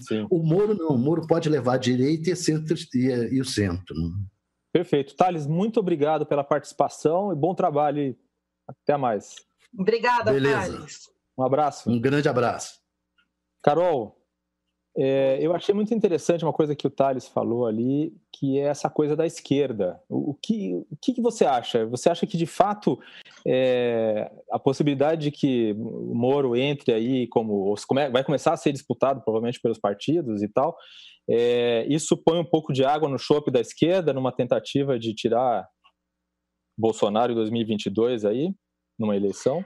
K: Sim. O Moro não, o Moro pode levar a direita e, centro, e, e o centro. Né?
D: Perfeito. Thales, muito obrigado pela participação e bom trabalho até mais.
E: Obrigada, Beleza. Thales.
D: Um abraço.
K: Um grande abraço.
D: Carol, é, eu achei muito interessante uma coisa que o Thales falou ali, que é essa coisa da esquerda. O, o que, o que, você acha? Você acha que, de fato, é, a possibilidade de que o Moro entre aí, como vai começar a ser disputado provavelmente pelos partidos e tal, é, isso põe um pouco de água no chope da esquerda numa tentativa de tirar Bolsonaro em 2022 aí, numa eleição?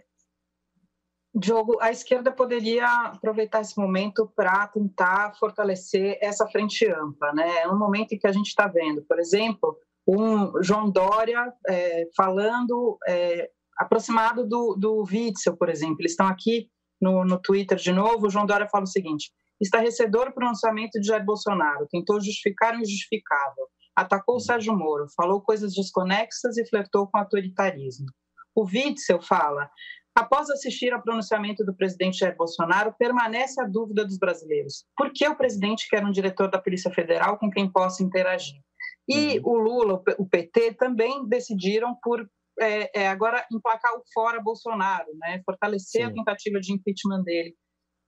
E: Diogo, a esquerda poderia aproveitar esse momento para tentar fortalecer essa frente ampla, né? É um momento em que a gente está vendo, por exemplo, um João Dória é, falando é, aproximado do, do Witzel, por exemplo. Eles estão aqui no, no Twitter de novo. O João Dória fala o seguinte: estarrecedor pronunciamento de Jair Bolsonaro, tentou justificar o injustificável atacou o Sérgio Moro, falou coisas desconexas e flertou com autoritarismo. O Witzel fala: após assistir ao pronunciamento do presidente Jair Bolsonaro, permanece a dúvida dos brasileiros. Por que o presidente quer um diretor da Polícia Federal com quem possa interagir? E uhum. o Lula, o PT, também decidiram por é, é, agora emplacar o fora Bolsonaro, né? fortalecer Sim. a tentativa de impeachment dele.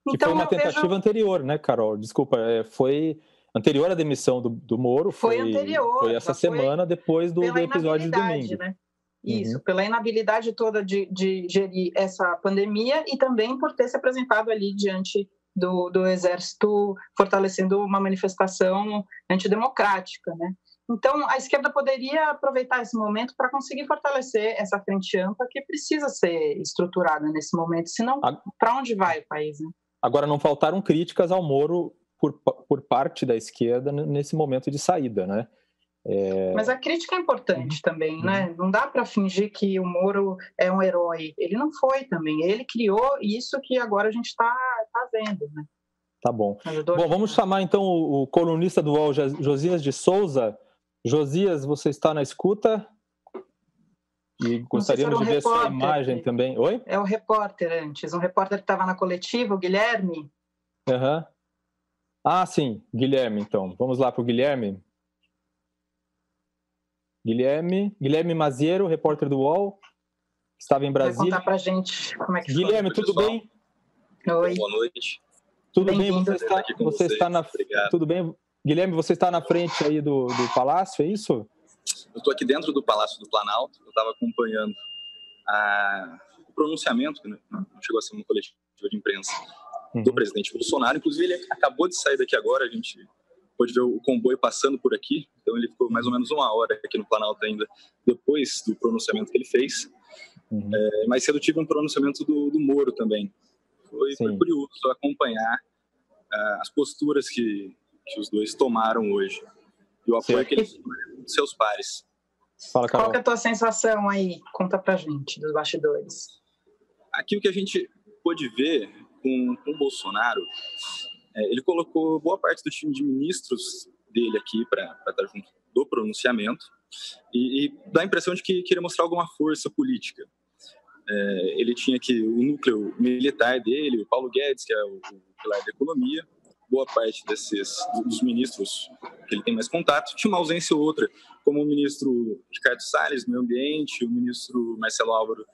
D: Que então, foi uma tentativa vejo... anterior, né, Carol? Desculpa, é, foi anterior à demissão do, do Moro. Foi, foi anterior. Foi essa semana foi depois do, do episódio de domingo.
E: Né? Isso, uhum. pela inabilidade toda de, de gerir essa pandemia e também por ter se apresentado ali diante do, do exército fortalecendo uma manifestação antidemocrática, né? Então, a esquerda poderia aproveitar esse momento para conseguir fortalecer essa frente ampla que precisa ser estruturada nesse momento, senão para onde vai o país? Né?
D: Agora, não faltaram críticas ao Moro por, por parte da esquerda nesse momento de saída, né?
E: É... Mas a crítica é importante uhum. também, né? Uhum. Não dá para fingir que o Moro é um herói. Ele não foi também. Ele criou isso que agora a gente está tá vendo, né?
D: Tá bom. Bom, vamos chamar então o, o colunista do UOL, Josias de Souza. Josias, você está na escuta? E gostaríamos um de ver repórter, sua imagem também. Oi?
E: É o repórter antes, um repórter que estava na coletiva, o Guilherme.
D: Uhum. Ah, sim, Guilherme, então. Vamos lá para o Guilherme. Guilherme, Guilherme Maziero, repórter do UOL, estava em Brasília. Vai
E: contar para gente como é que
D: Guilherme, tudo
E: pessoal.
D: bem?
L: Oi. Boa noite.
D: Tudo bem? Você está, você está na Obrigado. tudo bem? Guilherme, você está na frente aí do, do palácio, é isso?
L: Eu estou aqui dentro do Palácio do Planalto. Eu estava acompanhando a, o pronunciamento, que não chegou a ser uma coletiva de imprensa, uhum. do presidente Bolsonaro. Inclusive, ele acabou de sair daqui agora, a gente pôde ver o comboio passando por aqui, então ele ficou mais ou menos uma hora aqui no Planalto ainda, depois do pronunciamento que ele fez. Uhum. É, mais cedo tive um pronunciamento do, do Moro também. Foi, foi curioso acompanhar uh, as posturas que, que os dois tomaram hoje e o apoio Sim. que eles tiveram dos seus pares.
E: Fala, Qual é a tua sensação aí? Conta pra gente, dos bastidores.
L: Aqui o que a gente pôde ver com, com o Bolsonaro, ele colocou boa parte do time de ministros dele aqui para estar junto do pronunciamento. E, e dá a impressão de que queria mostrar alguma força política. É, ele tinha aqui o núcleo militar dele, o Paulo Guedes, que é o, o pilar da economia, boa parte desses dos ministros que ele tem mais contato, tinha uma ausência ou outra, como o ministro Ricardo Salles, meio ambiente, o ministro Marcelo Álvaro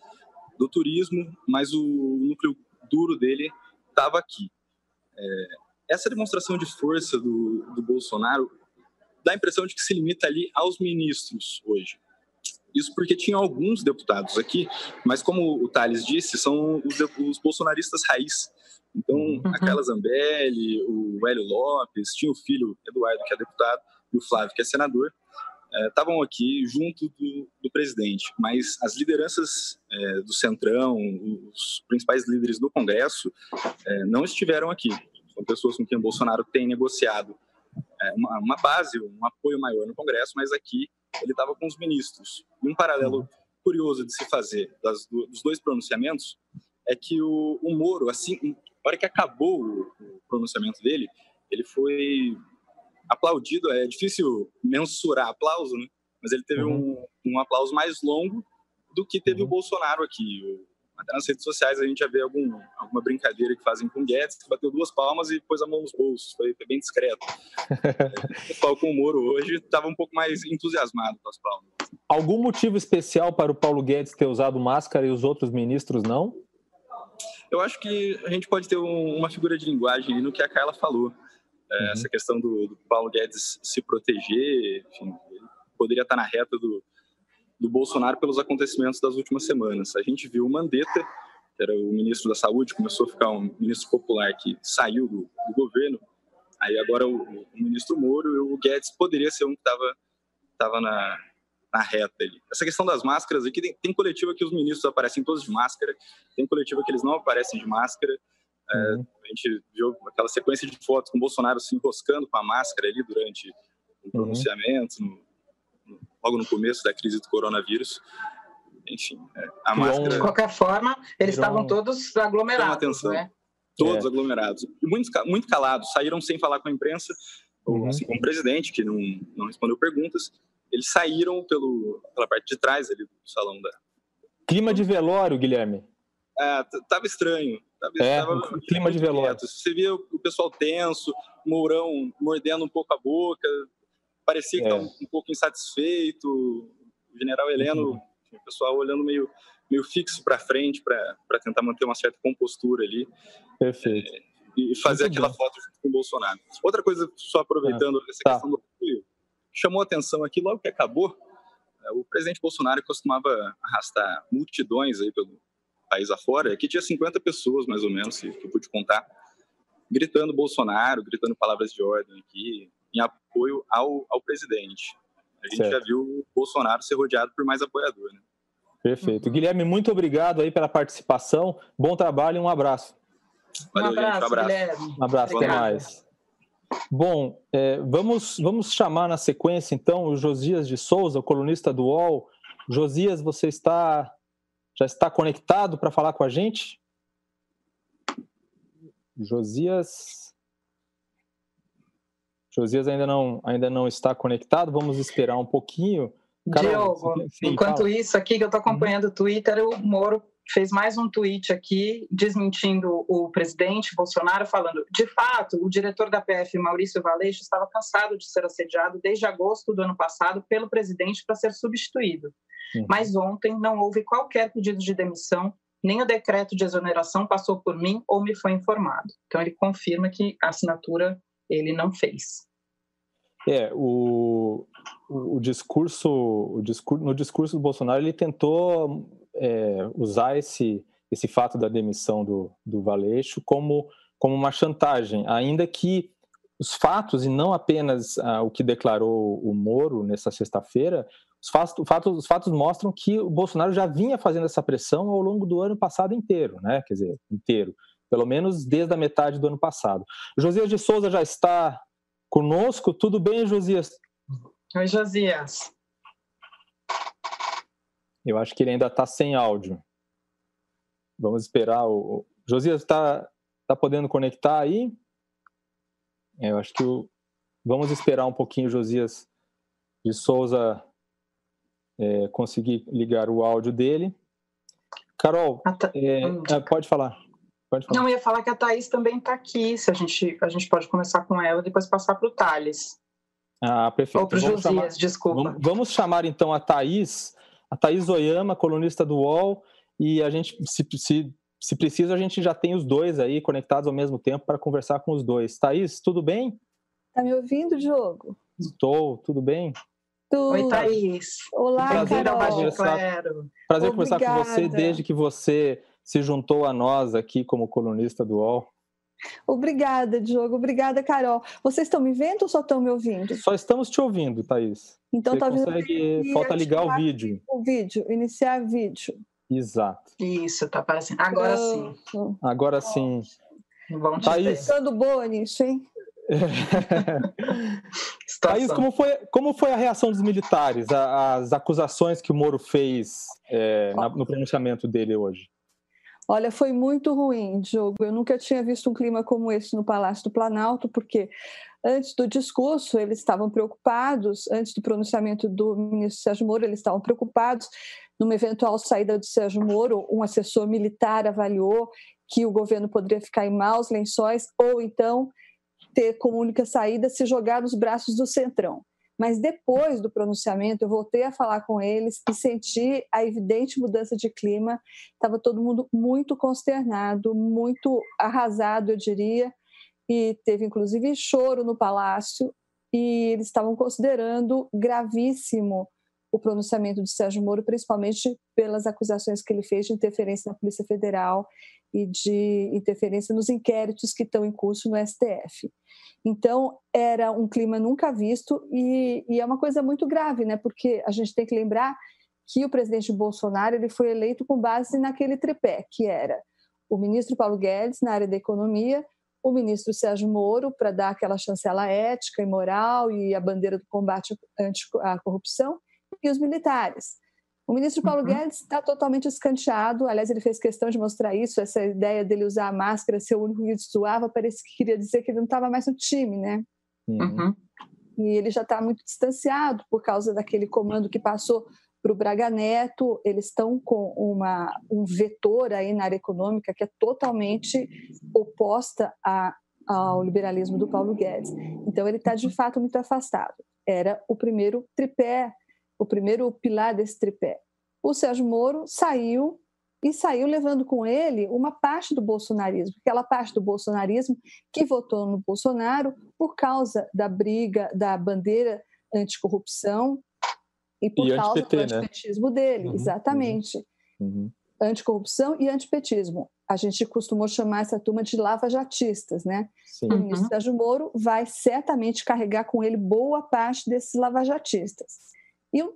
L: do turismo, mas o núcleo duro dele estava aqui. É, essa demonstração de força do, do Bolsonaro dá a impressão de que se limita ali aos ministros hoje. Isso porque tinha alguns deputados aqui, mas como o Thales disse, são os, os bolsonaristas raiz. Então, uhum. a Carla Zambelli, o Hélio Lopes, tinha o filho Eduardo, que é deputado, e o Flávio, que é senador, estavam é, aqui junto do, do, presidente. Mas as lideranças é, do Centrão, os principais líderes do Congresso, é, não estiveram aqui. São pessoas com quem o Bolsonaro tem negociado é, uma, uma, base, um apoio maior no Congresso, mas aqui ele estava com os ministros. E um paralelo curioso de se fazer das, dos dois pronunciamentos é que o, o Moro, assim, na hora que acabou o, o pronunciamento dele, ele foi aplaudido. É difícil mensurar aplauso, né? mas ele teve uhum. um, um aplauso mais longo do que teve uhum. o Bolsonaro aqui. Até nas redes sociais a gente já vê algum, alguma brincadeira que fazem com o Guedes, que bateu duas palmas e pôs a mão nos bolsos. Foi, foi bem discreto. *laughs* o pessoal com o Moro hoje estava um pouco mais entusiasmado com as palmas.
D: Algum motivo especial para o Paulo Guedes ter usado máscara e os outros ministros não?
L: Eu acho que a gente pode ter um, uma figura de linguagem no que a Carla falou. É, uhum. Essa questão do, do, Paulo Guedes se proteger, enfim, ele poderia estar na reta do, do Bolsonaro pelos acontecimentos das últimas semanas. A gente viu o Mandetta, que era o ministro da Saúde, começou a ficar um ministro popular que saiu do, do governo. Aí agora o, o, ministro Moro e o Guedes poderia ser um que estava tava na, na reta ali. Essa questão das máscaras aqui, tem, tem coletiva que os ministros aparecem todos de máscara, tem coletiva que eles não aparecem de máscara. É, uhum. a gente viu aquela sequência de fotos com o Bolsonaro se enroscando com a máscara ali durante o uhum. pronunciamento, uhum. Logo no começo da crise do coronavírus. Enfim, é, a máscara.
E: De qualquer forma, eles estavam todos aglomerados. Atenção. Né?
L: Todos é. aglomerados. E muito, muito calados, saíram sem falar com a imprensa, uhum. assim como o presidente, que não, não respondeu perguntas. Eles saíram pelo, pela parte de trás ali do salão da.
D: Clima de velório, Guilherme.
L: É, tava estranho. Tava,
D: é, tava clima de velório. Quieto.
L: Você via o pessoal tenso, Mourão mordendo um pouco a boca, parecia que estava é. um, pouco insatisfeito. O general Heleno, uhum. o pessoal olhando meio, meio fixo para frente para tentar manter uma certa compostura ali.
D: Perfeito. É,
L: e fazer Muito aquela bom. foto junto com o Bolsonaro. Outra coisa, só aproveitando ah, essa tá. questão do apoio, chamou atenção aqui logo que acabou. É, o presidente Bolsonaro costumava arrastar multidões aí pelo país afora. Aqui tinha 50 pessoas, mais ou menos, que eu pude contar, gritando Bolsonaro, gritando palavras de ordem aqui, em apoio ao, ao presidente. A gente certo. já viu o Bolsonaro ser rodeado por mais apoiador. Né?
D: Perfeito. Guilherme, muito obrigado aí pela participação. Bom trabalho e um abraço.
L: Valeu, um abraço,
E: gente, um abraço. Guilherme.
D: Um abraço, até mais. Bom, é, vamos, vamos chamar na sequência, então, o Josias de Souza, o colunista do UOL. Josias, você está já está conectado para falar com a gente? Josias. Josias ainda não, ainda não está conectado, vamos esperar um pouquinho.
E: Carol, Diogo, sim, enquanto fala. isso aqui que eu estou acompanhando o Twitter, o Moro fez mais um tweet aqui desmentindo o presidente Bolsonaro, falando: de fato, o diretor da PF, Maurício Valeixo, estava cansado de ser assediado desde agosto do ano passado pelo presidente para ser substituído. Uhum. Mas ontem não houve qualquer pedido de demissão, nem o decreto de exoneração passou por mim ou me foi informado. Então ele confirma que a assinatura ele não fez.
D: É, o, o, o discurso, o discurso, no discurso do Bolsonaro, ele tentou é, usar esse, esse fato da demissão do, do Valeixo como, como uma chantagem, ainda que os fatos, e não apenas ah, o que declarou o Moro nessa sexta-feira, os fatos, os fatos mostram que o Bolsonaro já vinha fazendo essa pressão ao longo do ano passado inteiro, né? Quer dizer, inteiro pelo menos desde a metade do ano passado. Josias de Souza já está conosco. Tudo bem, Josias?
E: Oi, Josias.
D: Eu acho que ele ainda está sem áudio. Vamos esperar o. Josias está tá podendo conectar aí? É, eu acho que o... vamos esperar um pouquinho, Josias de Souza é, conseguir ligar o áudio dele. Carol, é, é, pode falar. Pode falar.
E: Não, eu ia falar que a Thaís também está aqui, se a gente, a gente pode começar com ela e depois passar para o Thales.
D: Ah, perfeito.
E: Ou para o Josias, chamar, desculpa.
D: Vamos, vamos, chamar então a Thaís, a Thaís Oyama, colunista do UOL, e a gente, se, se, se precisa, a gente já tem os dois aí conectados ao mesmo tempo para conversar com os dois. Thaís, tudo bem?
M: Tá me ouvindo, Diogo?
D: Estou, tudo bem?
E: Tudo. Oi, Thaís.
M: Olá,
D: Prazer
M: Carol.
D: Conversar, prazer conversar com você desde que você se juntou a nós aqui como colunista do UOL.
M: Obrigada, Diogo. Obrigada, Carol. Vocês estão me vendo ou só estão me ouvindo?
D: Só estamos te ouvindo, Thaís.
M: Então,
D: Você
M: talvez
D: consegue... Falta ligar o vídeo.
M: O vídeo, iniciar vídeo.
D: Exato.
E: Isso, tá aparecendo. Agora sim.
D: Agora sim.
E: Bom
D: Thaís.
M: Ficando boa nisso, hein? *laughs*
D: Thaís, como foi, como foi a reação dos militares às acusações que o Moro fez é, no pronunciamento dele hoje?
M: Olha, foi muito ruim, Diogo. Eu nunca tinha visto um clima como esse no Palácio do Planalto, porque antes do discurso eles estavam preocupados, antes do pronunciamento do ministro Sérgio Moro, eles estavam preocupados numa eventual saída do Sérgio Moro. Um assessor militar avaliou que o governo poderia ficar em maus lençóis ou então ter como única saída se jogar nos braços do Centrão. Mas depois do pronunciamento, eu voltei a falar com eles e senti a evidente mudança de clima. Estava todo mundo muito consternado, muito arrasado, eu diria, e teve inclusive choro no palácio. E eles estavam considerando gravíssimo o pronunciamento de Sérgio Moro, principalmente pelas acusações que ele fez de interferência na Polícia Federal e de interferência nos inquéritos que estão em curso no STF. Então, era um clima nunca visto e, e, é uma coisa muito grave, né? Porque a gente tem que lembrar que o presidente Bolsonaro ele foi eleito com base naquele tripé, que era o ministro Paulo Guedes na área da economia, o ministro Sérgio Moro para dar aquela chancela ética e moral e a bandeira do combate à corrupção e os militares. O ministro Paulo uhum. Guedes está totalmente escanteado. Aliás, ele fez questão de mostrar isso, essa ideia dele usar a máscara, ser o único que destoava, parece que queria dizer que ele não estava mais no time, né?
E: Uhum.
M: E ele já está muito distanciado por causa daquele comando que passou para o Braga Neto. Eles estão com uma, um vetor aí na área econômica que é totalmente oposta a, ao liberalismo do Paulo Guedes. Então, ele está de fato muito afastado. Era o primeiro tripé o primeiro pilar desse tripé. O Sérgio Moro saiu e saiu levando com ele uma parte do bolsonarismo, aquela parte do bolsonarismo que votou no Bolsonaro por causa da briga da bandeira anticorrupção e por
D: e
M: causa do
D: né?
M: antipetismo né? dele,
D: uhum,
M: exatamente.
D: Uhum. uhum.
M: Anticorrupção e antipetismo. A gente costumou chamar essa turma de lava-jatistas, né?
D: Sim.
M: O ministro uhum. Sérgio Moro vai certamente carregar com ele boa parte desses lava-jatistas. E um,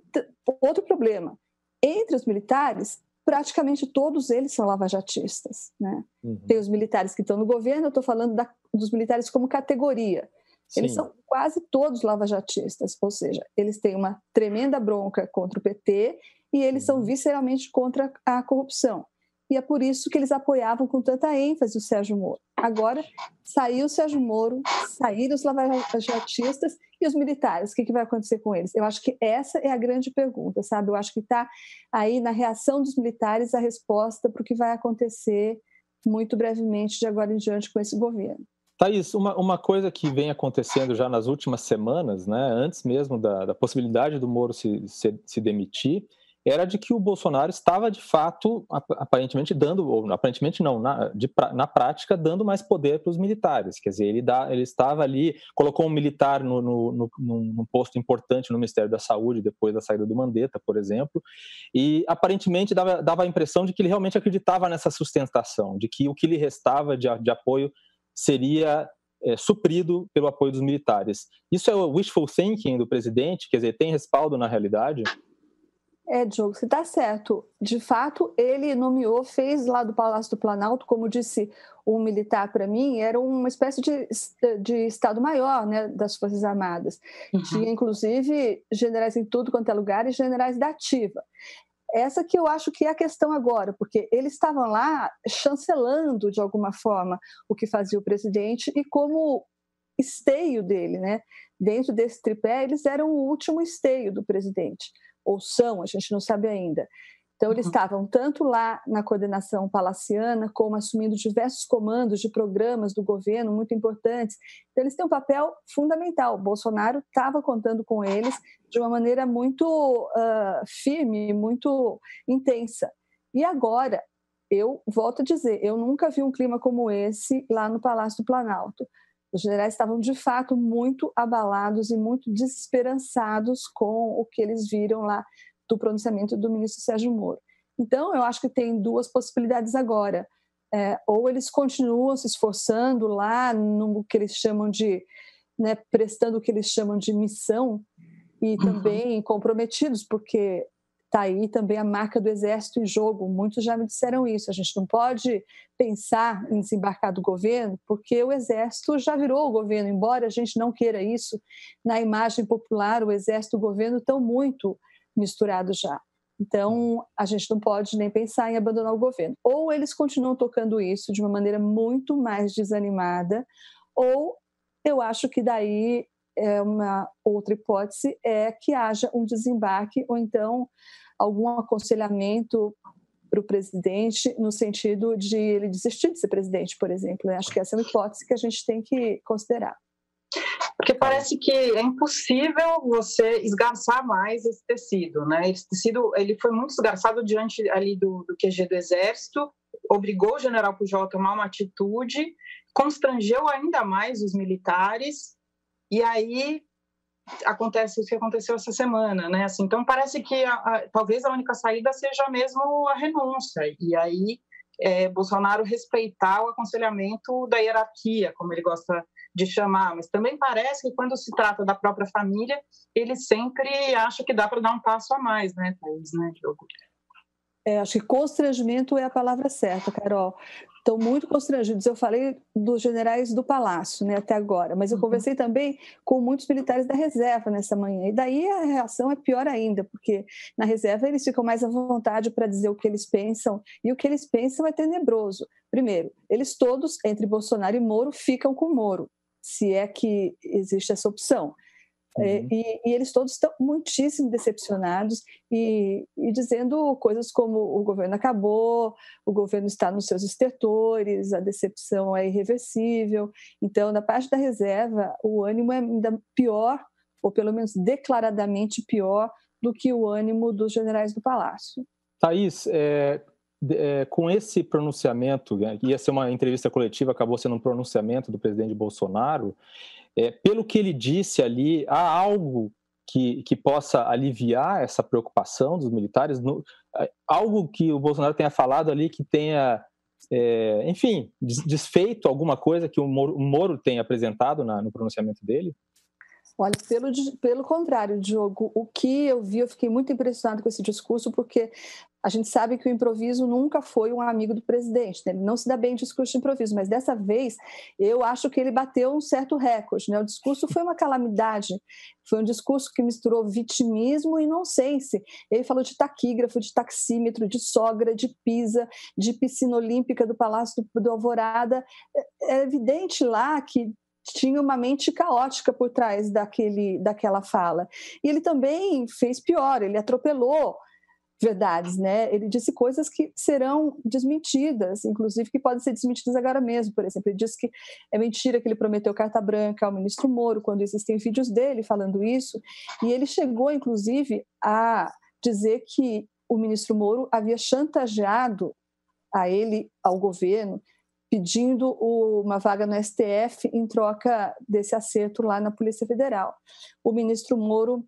M: outro problema, entre os militares, praticamente todos eles são lavajatistas. Né? Uhum. Tem os militares que estão no governo, eu estou falando da, dos militares como categoria. Sim. Eles são quase todos lavajatistas, ou seja, eles têm uma tremenda bronca contra o PT e eles uhum. são visceralmente contra a corrupção e é por isso que eles apoiavam com tanta ênfase o Sérgio Moro. Agora, saiu o Sérgio Moro, saíram os lavajatistas e os militares. O que, que vai acontecer com eles? Eu acho que essa é a grande pergunta, sabe? Eu acho que está aí na reação dos militares a resposta para o que vai acontecer muito brevemente de agora em diante com esse governo.
D: Thaís, uma, uma coisa que vem acontecendo já nas últimas semanas, né, antes mesmo da, da possibilidade do Moro se, se, se demitir, era de que o Bolsonaro estava de fato, aparentemente dando, ou aparentemente não, na, de, na prática, dando mais poder para os militares. Quer dizer, ele, dá, ele estava ali, colocou um militar no, no, no, num posto importante no Ministério da Saúde, depois da saída do Mandetta, por exemplo, e aparentemente dava, dava a impressão de que ele realmente acreditava nessa sustentação, de que o que lhe restava de, de apoio seria é, suprido pelo apoio dos militares. Isso é o wishful thinking do presidente? Quer dizer, tem respaldo na realidade?
M: É, Diogo, você está certo. De fato, ele nomeou, fez lá do Palácio do Planalto, como disse um militar para mim, era uma espécie de, de Estado-Maior né, das Forças Armadas. Uhum. Tinha, inclusive, generais em tudo quanto é lugar e generais da ativa. Essa que eu acho que é a questão agora, porque eles estavam lá chancelando, de alguma forma, o que fazia o presidente e como esteio dele, né? Dentro desse tripé, eles eram o último esteio do presidente ou são, a gente não sabe ainda. Então, eles uhum. estavam tanto lá na coordenação palaciana, como assumindo diversos comandos de programas do governo muito importantes. Então, eles têm um papel fundamental. Bolsonaro estava contando com eles de uma maneira muito uh, firme, muito intensa. E agora, eu volto a dizer, eu nunca vi um clima como esse lá no Palácio do Planalto. Os generais estavam de fato muito abalados e muito desesperançados com o que eles viram lá do pronunciamento do ministro Sérgio Moro. Então, eu acho que tem duas possibilidades agora. É, ou eles continuam se esforçando lá no que eles chamam de, né, prestando o que eles chamam de missão e uhum. também uhum. comprometidos, porque está aí também a marca do exército em jogo. Muitos já me disseram isso. A gente não pode pensar em desembarcar do governo, porque o exército já virou o governo, embora a gente não queira isso. Na imagem popular, o exército e o governo estão muito misturado já. Então, a gente não pode nem pensar em abandonar o governo. Ou eles continuam tocando isso de uma maneira muito mais desanimada, ou eu acho que daí é uma outra hipótese é que haja um desembarque ou então algum aconselhamento para o presidente no sentido de ele desistir de ser presidente, por exemplo. Eu acho que essa é uma hipótese que a gente tem que considerar.
E: Porque parece que é impossível você esgarçar mais esse tecido, né? Esse tecido ele foi muito esgarçado diante ali do, do QG do Exército, obrigou o General Pujol a tomar uma atitude, constrangeu ainda mais os militares e aí acontece o que aconteceu essa semana, né? Assim, então parece que a, a, talvez a única saída seja mesmo a renúncia e aí é, Bolsonaro respeitar o aconselhamento da hierarquia, como ele gosta de chamar, mas também parece que quando se trata da própria família, ele sempre acha que dá para dar um passo a mais, né, Thaís, né, Diogo?
M: É, acho que constrangimento é a palavra certa, Carol. Estão muito constrangidos. Eu falei dos generais do Palácio né, até agora, mas eu uhum. conversei também com muitos militares da reserva nessa manhã. E daí a reação é pior ainda, porque na reserva eles ficam mais à vontade para dizer o que eles pensam, e o que eles pensam é tenebroso. Primeiro, eles todos, entre Bolsonaro e Moro, ficam com Moro se é que existe essa opção. É, uhum. E, e, eles todos estão muitíssimo decepcionados e, e, dizendo coisas como o governo acabou, o governo está nos seus estertores, a decepção é irreversível. Então, na parte da reserva, o ânimo é ainda pior, ou pelo menos declaradamente pior, do que o ânimo dos generais do Palácio.
D: Thaís, é, é, com esse pronunciamento, né, ia ser uma entrevista coletiva, acabou sendo um pronunciamento do presidente Bolsonaro, é, pelo que ele disse ali, há algo que, que possa aliviar essa preocupação dos militares? No, é, algo que o Bolsonaro tenha falado ali que tenha, é, enfim, desfeito alguma coisa que o Moro, o Moro tenha apresentado na, no pronunciamento dele?
M: Olha, pelo, pelo contrário, Diogo, o que eu vi, eu fiquei muito impressionado com esse discurso, porque a gente sabe que o improviso nunca foi um amigo do presidente, né? ele não se dá bem em discurso de improviso, mas dessa vez eu acho que ele bateu um certo recorde. Né? O discurso foi uma calamidade, foi um discurso que misturou vitimismo e nonsense. Ele falou de taquígrafo, de taxímetro, de sogra, de pisa, de piscina olímpica do Palácio do, do Alvorada. É, é evidente lá que tinha uma mente caótica por trás daquele, daquela fala. E ele também fez pior, ele atropelou verdades, né? Ele disse coisas que serão desmentidas, inclusive que podem ser desmentidas agora mesmo. Por exemplo, ele disse que é mentira que ele prometeu carta branca ao ministro Moro, quando existem vídeos dele falando isso. E ele chegou, inclusive, a dizer que o ministro Moro havia chantageado a ele, ao governo, pedindo uma vaga no STF em troca desse acerto lá na Polícia Federal. O ministro Moro,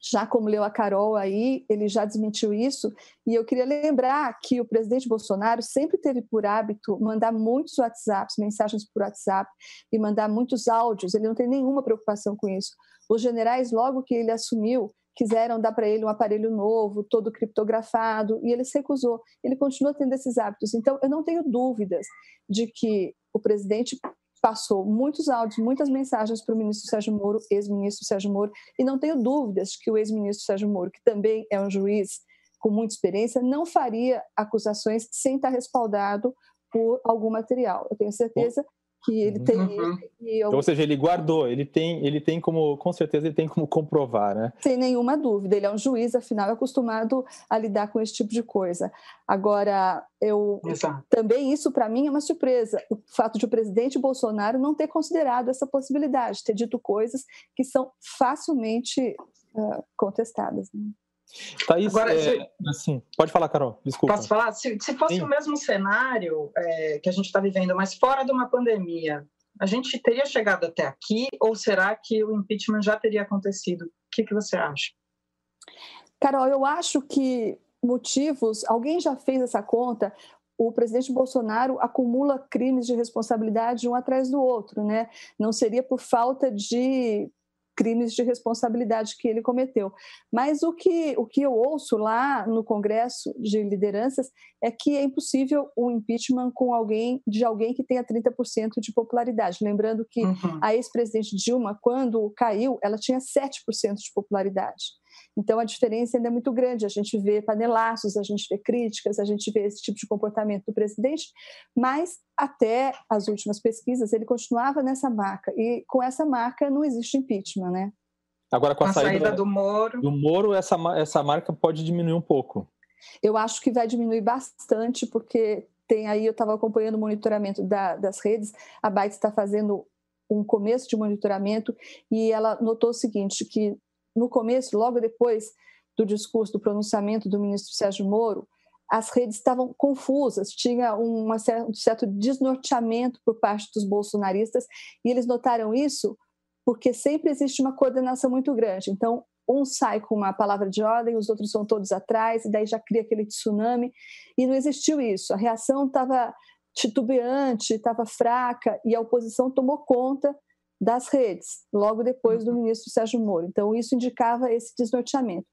M: já como leu a Carol aí, ele já desmentiu isso, e eu queria lembrar que o presidente Bolsonaro sempre teve por hábito mandar muitos WhatsApps, mensagens por WhatsApp, e mandar muitos áudios, ele não tem nenhuma preocupação com isso. Os generais, logo que ele assumiu, quiseram dar para ele um aparelho novo, todo criptografado, e ele se recusou. Ele continua tendo esses hábitos. Então, eu não tenho dúvidas de que o presidente passou muitos áudios, muitas mensagens para o ministro Sérgio Moro, ex-ministro Sérgio Moro, e não tenho dúvidas de que o ex-ministro Sérgio Moro, que também é um juiz com muita experiência, não faria acusações sem estar respaldado por algum material. Eu tenho certeza que ele tem.
D: Uhum. Eu... Então, ou seja, ele guardou, ele tem, ele tem como, com certeza, ele tem como comprovar, né?
M: Sem nenhuma dúvida. Ele é um juiz, afinal, é acostumado a lidar com esse tipo de coisa. Agora, eu Exato. também isso para mim é uma surpresa. O fato de o presidente Bolsonaro não ter considerado essa possibilidade, ter dito coisas que são facilmente uh, contestadas. Né?
D: Thaís, Agora, é, se... assim, pode falar, Carol, desculpa.
E: Posso falar? Se, se fosse Sim. o mesmo cenário é, que a gente está vivendo, mas fora de uma pandemia, a gente teria chegado até aqui ou será que o impeachment já teria acontecido? O que, que você acha?
M: Carol, eu acho que motivos, alguém já fez essa conta, o presidente Bolsonaro acumula crimes de responsabilidade um atrás do outro, né? Não seria por falta de crimes de responsabilidade que ele cometeu. Mas o que, o que eu ouço lá no Congresso de Lideranças é que é impossível o impeachment com alguém de alguém que tenha 30% de popularidade. Lembrando que uhum. a ex-presidente Dilma, quando caiu, ela tinha 7% de popularidade. Então a diferença ainda é muito grande. A gente vê panelaços, a gente vê críticas, a gente vê esse tipo de comportamento do presidente, mas até as últimas pesquisas ele continuava nessa marca e com essa marca não existe impeachment, né?
D: Agora com a, a saída, saída, do Moro, do Moro essa essa marca pode diminuir um pouco.
M: Eu acho que vai diminuir bastante porque tem aí eu estava acompanhando o monitoramento da, das redes, a Byte está fazendo um começo de monitoramento e ela notou o seguinte que no começo, logo depois do discurso, do pronunciamento do ministro Sérgio Moro, as redes estavam confusas, tinha um certo desnorteamento por parte dos bolsonaristas, e eles notaram isso porque sempre existe uma coordenação muito grande. Então, um sai com uma palavra de ordem, os outros são todos atrás, e daí já cria aquele tsunami, e não existiu isso. A reação estava titubeante, estava fraca, e a oposição tomou conta das redes, logo depois do uhum. ministro Sérgio Moro. Então, isso indicava esse desnorteamento.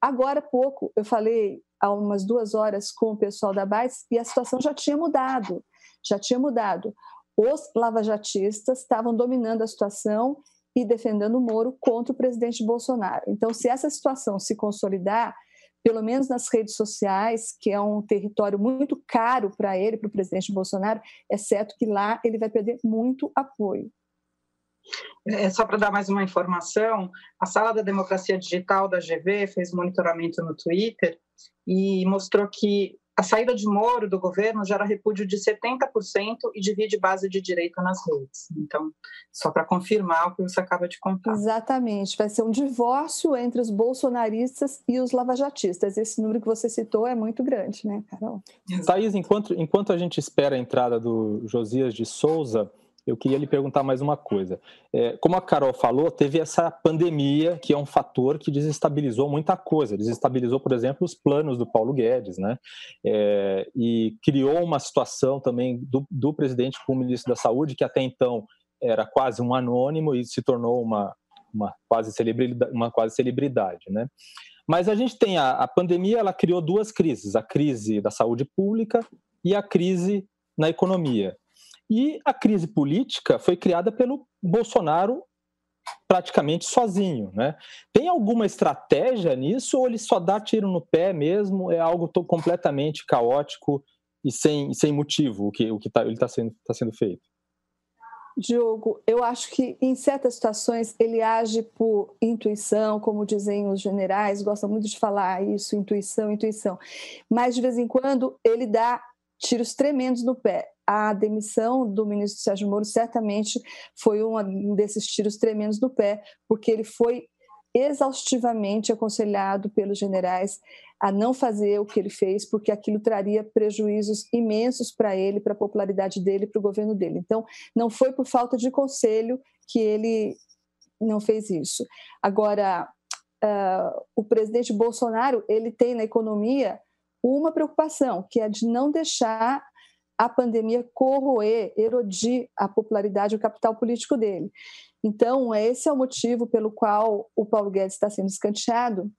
M: Agora há pouco, eu falei há umas duas horas com o pessoal da BAIS e a situação já tinha mudado. Já tinha mudado. Os lavajatistas estavam dominando a situação e defendendo o Moro contra o presidente Bolsonaro. Então, se essa situação se consolidar, pelo menos nas redes sociais, que é um território muito caro para ele, para o presidente Bolsonaro, é certo que lá ele vai perder muito apoio.
E: É, só para dar mais uma informação, a Sala da Democracia Digital da GV fez monitoramento no Twitter e mostrou que a saída de Moro do governo gera repúdio de 70% e divide base de direita nas redes. Então, só para confirmar o que você acaba de contar.
M: Exatamente. Vai ser um divórcio entre os bolsonaristas e os lavajatistas. Esse número que você citou é muito grande, né, Carol?
D: Thaís, enquanto, enquanto a gente espera a entrada do Josias de Souza, eu queria lhe perguntar mais uma coisa. É, como a Carol falou, teve essa pandemia, que é um fator que desestabilizou muita coisa. Desestabilizou, por exemplo, os planos do Paulo Guedes, né? É, e criou uma situação também do, do presidente com o ministro da Saúde, que até então era quase um anônimo e se tornou uma, uma, quase, celebridade, uma quase celebridade, né? Mas a gente tem a, a pandemia, ela criou duas crises: a crise da saúde pública e a crise na economia. E a crise política foi criada pelo Bolsonaro praticamente sozinho, né? Tem alguma estratégia nisso ou ele só dá tiro no pé mesmo? É algo completamente caótico e sem, sem motivo o que o que tá, ele está sendo, tá sendo feito?
M: Diogo, eu acho que em certas situações ele age por intuição, como dizem os generais, gostam muito de falar isso, intuição, intuição. Mas de vez em quando ele dá tiros tremendos no pé a demissão do ministro Sérgio Moro certamente foi um desses tiros tremendos no pé, porque ele foi exaustivamente aconselhado pelos generais a não fazer o que ele fez, porque aquilo traria prejuízos imensos para ele, para a popularidade dele, para o governo dele. Então, não foi por falta de conselho que ele não fez isso. Agora, uh, o presidente Bolsonaro ele tem na economia uma preocupação, que é de não deixar a pandemia corroer, erodir a popularidade e o capital político dele. Então, esse é o motivo pelo qual o Paulo Guedes está sendo escanteado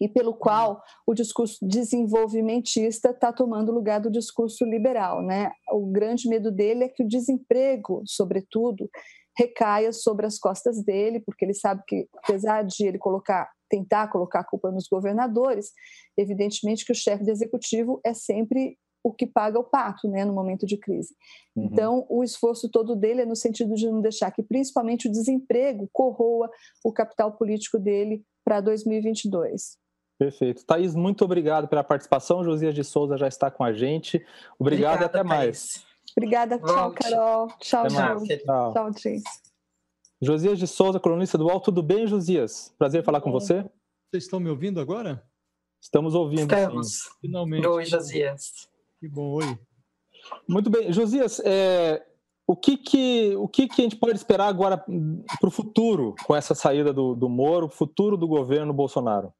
M: e pelo qual o discurso desenvolvimentista está tomando lugar do discurso liberal. Né? O grande medo dele é que o desemprego, sobretudo, recaia sobre as costas dele, porque ele sabe que, apesar de ele colocar, tentar colocar a culpa nos governadores, evidentemente que o chefe do executivo é sempre o que paga o pato, né, no momento de crise. Uhum. Então, o esforço todo dele é no sentido de não deixar que, principalmente, o desemprego corroa o capital político dele para 2022.
D: Perfeito. Thaís, muito obrigado pela participação. Josias de Souza já está com a gente. Obrigado Obrigada, e até Thaís. mais.
M: Obrigada. Tchau, Carol. Tchau, tchau. Tchau, tchau
D: Josias de Souza, colunista do UOL. Tudo bem, Josias? Prazer falar com você.
N: Vocês estão me ouvindo agora?
D: Estamos ouvindo.
E: Estamos. Sim. Finalmente. Oi, Josias.
N: Que bom, oi.
D: Muito bem. Josias, é, o, que, que, o que, que a gente pode esperar agora para o futuro com essa saída do, do Moro, futuro do governo Bolsonaro?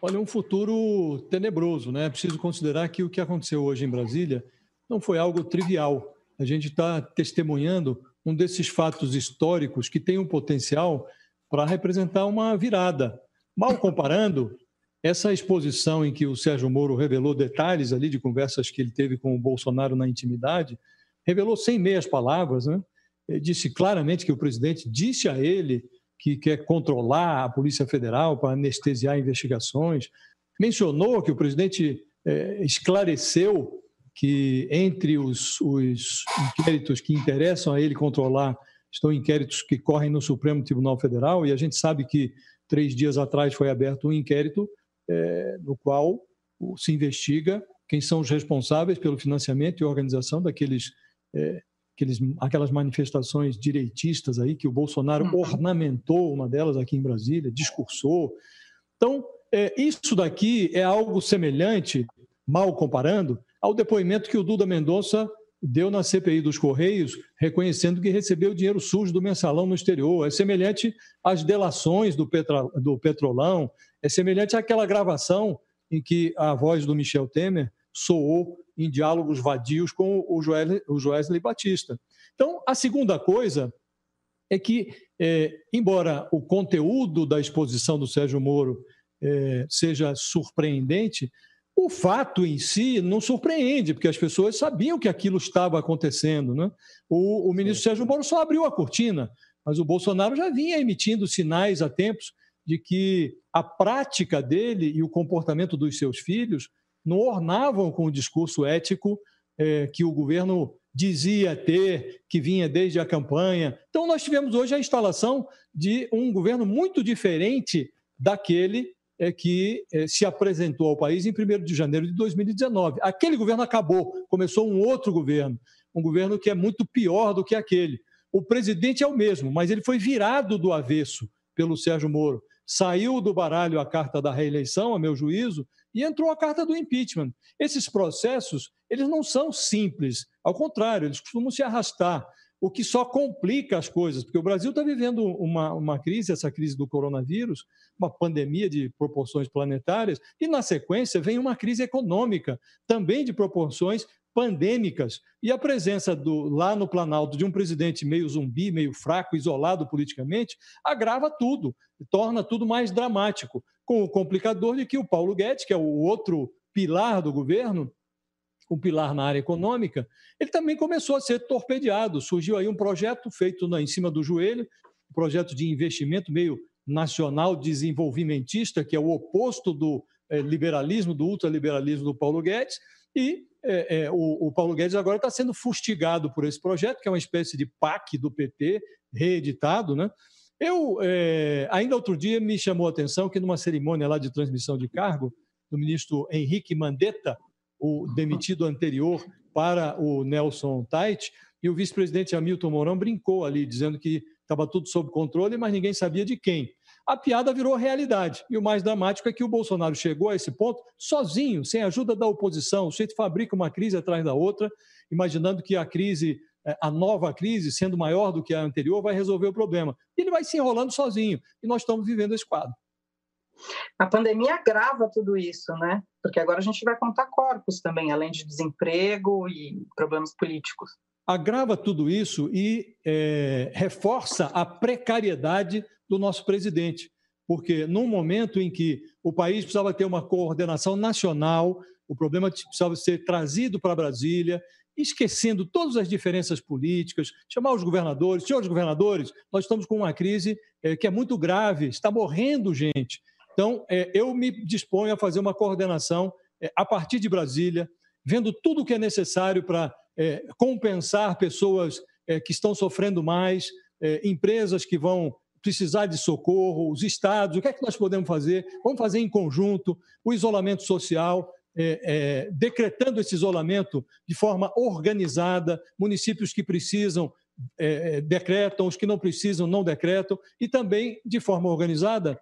N: Olha, um futuro tenebroso, né? Preciso considerar que o que aconteceu hoje em Brasília não foi algo trivial. A gente está testemunhando um desses fatos históricos que tem um potencial para representar uma virada. Mal comparando, essa exposição em que o Sérgio Moro revelou detalhes ali de conversas que ele teve com o Bolsonaro na intimidade, revelou sem meias palavras, né? Disse claramente que o presidente disse a ele que quer controlar a Polícia Federal para anestesiar investigações. Mencionou que o presidente é, esclareceu que entre os, os inquéritos que interessam a ele controlar estão inquéritos que correm no Supremo Tribunal Federal, e a gente sabe que três dias atrás foi aberto um inquérito é, no qual se investiga quem são os responsáveis pelo financiamento e organização daqueles, é, aqueles, aquelas manifestações direitistas aí que o Bolsonaro uhum. ornamentou uma delas aqui em Brasília, discursou. Então, é, isso daqui é algo semelhante, mal comparando, ao depoimento que o Duda Mendonça deu na CPI dos Correios, reconhecendo que recebeu dinheiro sujo do mensalão no exterior. É semelhante às delações do, Petra, do Petrolão, é semelhante àquela gravação em que a voz do Michel Temer soou em diálogos vadios com o, Joel, o Joesley Batista. Então, a segunda coisa é que, é, embora o conteúdo da exposição do Sérgio Moro é, seja surpreendente, o fato em si não surpreende, porque as pessoas sabiam que aquilo estava acontecendo. Né? O, o ministro Sérgio Moro só abriu a cortina, mas o Bolsonaro já vinha emitindo sinais há tempos de que a prática dele e o comportamento dos seus filhos não ornavam com o discurso ético é, que o governo dizia ter, que vinha desde a campanha. Então, nós tivemos hoje a instalação de um governo muito diferente daquele é que é, se apresentou ao país em 1 de janeiro de 2019. Aquele governo acabou, começou um outro governo, um governo que é muito pior do que aquele. O presidente é o mesmo, mas ele foi virado do avesso pelo Sérgio Moro. Saiu do baralho a carta da reeleição, a meu juízo, e entrou a carta do impeachment. Esses processos, eles não são simples, ao contrário, eles costumam se arrastar o que só complica as coisas, porque o Brasil está vivendo uma, uma crise, essa crise do coronavírus, uma pandemia de proporções planetárias, e na sequência vem uma crise econômica, também de proporções pandêmicas. E a presença do, lá no Planalto de um presidente meio zumbi, meio fraco, isolado politicamente, agrava tudo, torna tudo mais dramático, com o complicador de que o Paulo Guedes, que é o outro pilar do governo, um pilar na área econômica, ele também começou a ser torpedeado. Surgiu aí um projeto feito na, em cima do joelho, um projeto de investimento meio nacional desenvolvimentista, que é o oposto do é, liberalismo, do ultraliberalismo do Paulo Guedes, e é, é, o, o, Paulo Guedes agora está sendo fustigado por esse projeto, que é uma espécie de PAC do PT, reeditado. Né? Eu, ainda outro dia, me chamou a atenção que numa cerimônia lá de transmissão de cargo, do ministro Henrique Mandetta, o demitido anterior para o Nelson Tait, e o vice-presidente Hamilton Mourão brincou ali, dizendo que estava tudo sob controle, mas ninguém sabia de quem. A piada virou realidade. E o mais dramático é que o Bolsonaro chegou a esse ponto sozinho, sem ajuda da oposição. O sujeito fabrica uma crise atrás da outra, imaginando que a crise, é, a nova crise, sendo maior do que a anterior, vai resolver o problema. E ele vai se enrolando sozinho. E nós estamos vivendo esse quadro.
E: A pandemia agrava tudo isso, né? Porque agora a gente vai contar corpos também, além de desemprego e problemas políticos.
N: Agrava tudo isso e é, reforça a precariedade do nosso presidente, porque num momento em que o país precisava ter uma coordenação nacional, o problema precisava ser trazido para Brasília, esquecendo todas as diferenças políticas, chamar os governadores, senhores governadores, nós estamos com uma crise é, que é muito grave, está morrendo gente. Então, é, eu me disponho a fazer uma coordenação é, a partir de Brasília, vendo tudo o que é necessário para é, compensar pessoas que estão sofrendo mais, empresas que vão precisar de socorro, os estados, o que é que nós podemos fazer? Vamos fazer em conjunto o isolamento social, é, é, decretando esse isolamento de forma organizada, municípios que precisam é, decretam, os que não precisam não decretam, e também de forma organizada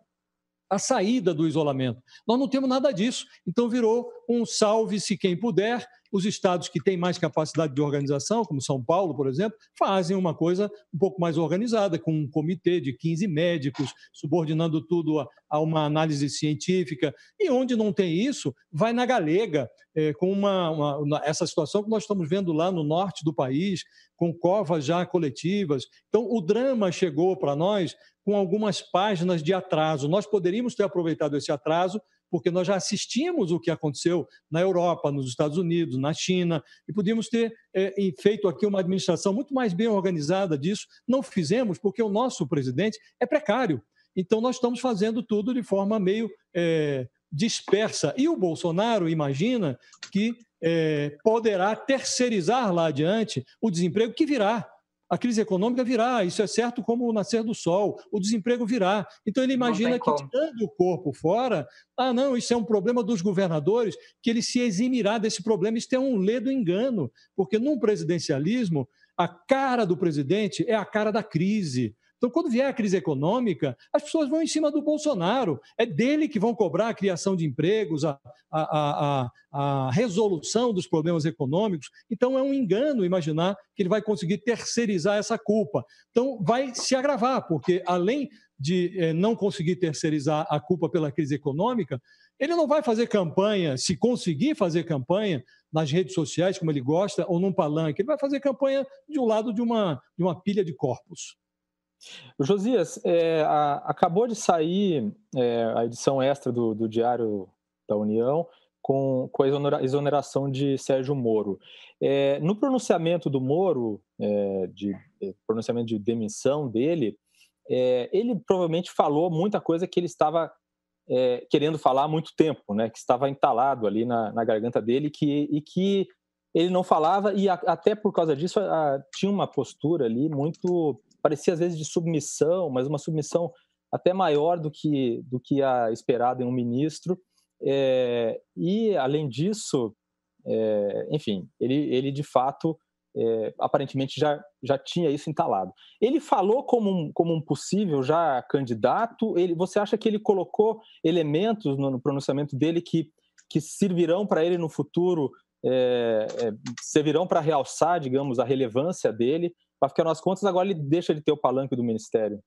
N: a saída do isolamento. Nós não temos nada disso, então virou um salve-se quem puder. Os estados que têm mais capacidade de organização, como São Paulo, por exemplo, fazem uma coisa um pouco mais organizada, com um comitê de 15 médicos, subordinando tudo a, a uma análise científica. E onde não tem isso, vai na galega, é, com uma, uma, essa situação que nós estamos vendo lá no norte do país, com covas já coletivas. Então, o drama chegou para nós com algumas páginas de atraso. Nós poderíamos ter aproveitado esse atraso, porque nós já assistimos o que aconteceu na Europa, nos Estados Unidos, na China, e podíamos ter é, feito aqui uma administração muito mais bem organizada disso. Não fizemos, porque o nosso presidente é precário. Então, nós estamos fazendo tudo de forma meio é, dispersa. E o Bolsonaro imagina que é, poderá terceirizar lá adiante o desemprego que virá a crise econômica virá, isso é certo como o nascer do sol, o desemprego virá. Então ele imagina que tirando o corpo fora, ah, não, isso é um problema dos governadores, que ele se eximirá desse problema. Isso é um ledo engano, porque num presidencialismo, a cara do presidente é a cara da crise. Então, quando vier a crise econômica, as pessoas vão em cima do Bolsonaro. É dele que vão cobrar a criação de empregos, a, a, a, a resolução dos problemas econômicos. Então, é um engano imaginar que ele vai conseguir terceirizar essa culpa. Então, vai se agravar, porque além de eh, não conseguir terceirizar a culpa pela crise econômica, ele não vai fazer campanha, se conseguir fazer campanha nas redes sociais, como ele gosta, ou num palanque, ele vai fazer campanha de um lado de uma, de uma pilha de corpos.
D: Josias, é, a, acabou de sair é, a edição extra do, do, Diário da União com, com a exoneração de Sérgio Moro. É, no pronunciamento do Moro, é, de é, pronunciamento de demissão dele, é, ele provavelmente falou muita coisa que ele estava querendo falar há muito tempo, né, que estava entalado ali na, na garganta dele que, e que ele não falava, e a, até por causa disso a, tinha uma postura ali muito parecia às vezes de submissão, mas uma submissão até maior do que, do que a esperado em um ministro. É, e, além disso, é, enfim, ele, ele de fato, é, aparentemente já, já tinha isso entalado. Ele falou como um, como um possível já candidato, ele, você acha que ele colocou elementos no, no pronunciamento dele que, que servirão para ele no futuro, servirão para realçar, digamos, a relevância dele para nas contas, agora ele deixa de ter o palanque do ministério.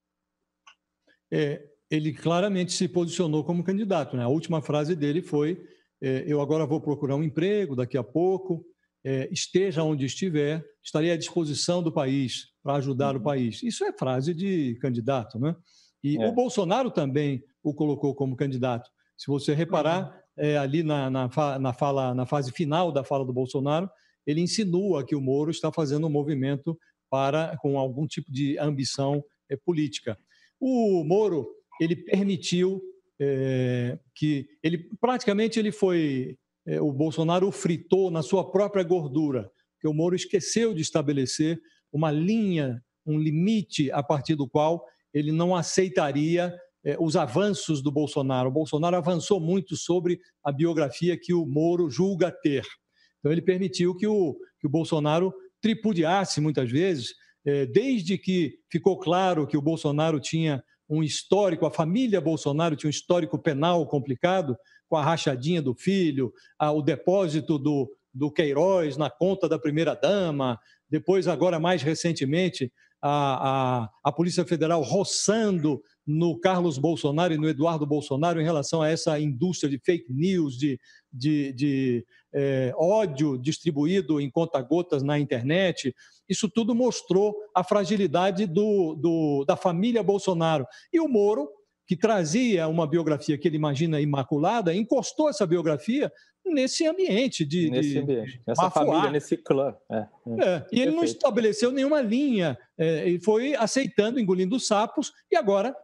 N: É, ele claramente se posicionou como candidato. Né? A última frase dele foi: é, Eu agora vou procurar um emprego daqui a pouco, é, esteja onde estiver, estarei à disposição do país para ajudar uhum. o país. Isso é frase de candidato, né? E é. o Bolsonaro também o colocou como candidato. Se você reparar, uhum. É, ali na, na, na, fala, na fase final da fala do Bolsonaro, ele insinua que o Moro está fazendo um movimento para com algum tipo de ambição é, política. O Moro ele permitiu é, que ele praticamente ele foi é, o Bolsonaro fritou na sua própria gordura, que o Moro esqueceu de estabelecer uma linha, um limite a partir do qual ele não aceitaria os avanços do Bolsonaro. O Bolsonaro avançou muito sobre a biografia que o Moro julga ter. Então ele permitiu que o, que o Bolsonaro tripudiasse muitas vezes, é, desde que ficou claro que o Bolsonaro tinha um histórico, a família Bolsonaro tinha um histórico penal complicado, com a rachadinha do filho, o depósito do, do Queiroz na conta da primeira-dama, depois, agora mais recentemente, a, a, a Polícia Federal roçando no Carlos Bolsonaro e no Eduardo Bolsonaro em relação a essa indústria de fake news, de, de, de é, ódio distribuído em conta-gotas na internet. Isso tudo mostrou a fragilidade do, do, da família Bolsonaro. E o Moro, que trazia uma biografia que ele imagina imaculada, encostou essa biografia nesse ambiente de.
D: Nesse ambiente, nessa família, nesse clã. É, é.
N: É, e ele não estabeleceu nenhuma linha, é, ele foi aceitando, engolindo sapos, e agora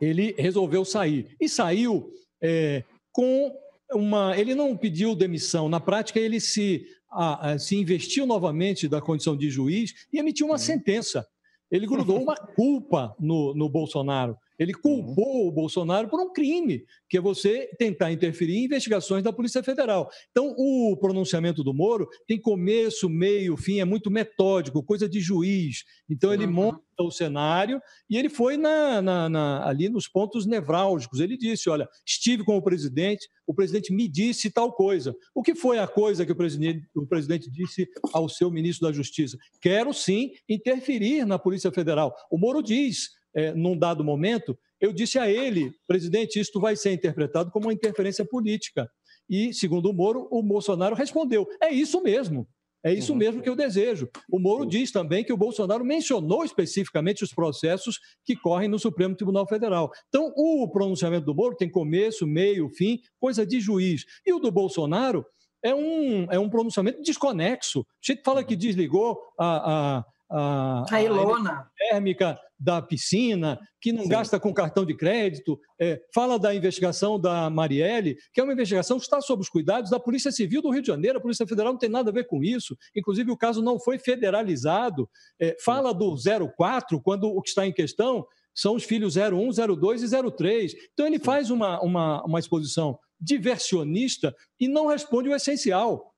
N: ele resolveu sair. E saiu é, com uma. Ele não pediu demissão. Na prática, ele se, a, a, se investiu novamente da condição de juiz e emitiu uma uhum. sentença. Ele grudou uma culpa no, no Bolsonaro. Ele culpou o Bolsonaro por um crime, que é você tentar interferir em investigações da Polícia Federal. Então, o pronunciamento do Moro tem começo, meio, fim, é muito metódico, coisa de juiz. Então, ele monta o cenário e ele foi na, na, na, ali nos pontos nevrálgicos. Ele disse: Olha, estive com o presidente, o presidente me disse tal coisa. O que foi a coisa que o presidente, o presidente disse ao seu ministro da Justiça? Quero sim interferir na Polícia Federal. O Moro diz é, num dado momento, eu disse a ele, presidente, isto vai ser interpretado como uma interferência política. E, segundo o Moro, o Bolsonaro respondeu: é isso mesmo. É isso uhum. mesmo que eu desejo. O Moro diz também que o Bolsonaro mencionou especificamente os processos que correm no Supremo Tribunal Federal. Então, o pronunciamento do Moro tem começo, meio, fim, coisa de juiz. E o do Bolsonaro é um, é um pronunciamento desconexo. A gente fala que desligou a, a
E: a, a Ilona.
N: térmica da piscina, que não Sim. gasta com cartão de crédito, é, fala da investigação da Marielle, que é uma investigação que está sob os cuidados da Polícia Civil do Rio de Janeiro, a Polícia Federal não tem nada a ver com isso, inclusive o caso não foi federalizado, é, fala do 04, quando o que está em questão são os filhos 01, 02 e 03. Então ele faz uma, uma, uma exposição diversionista e não responde o essencial.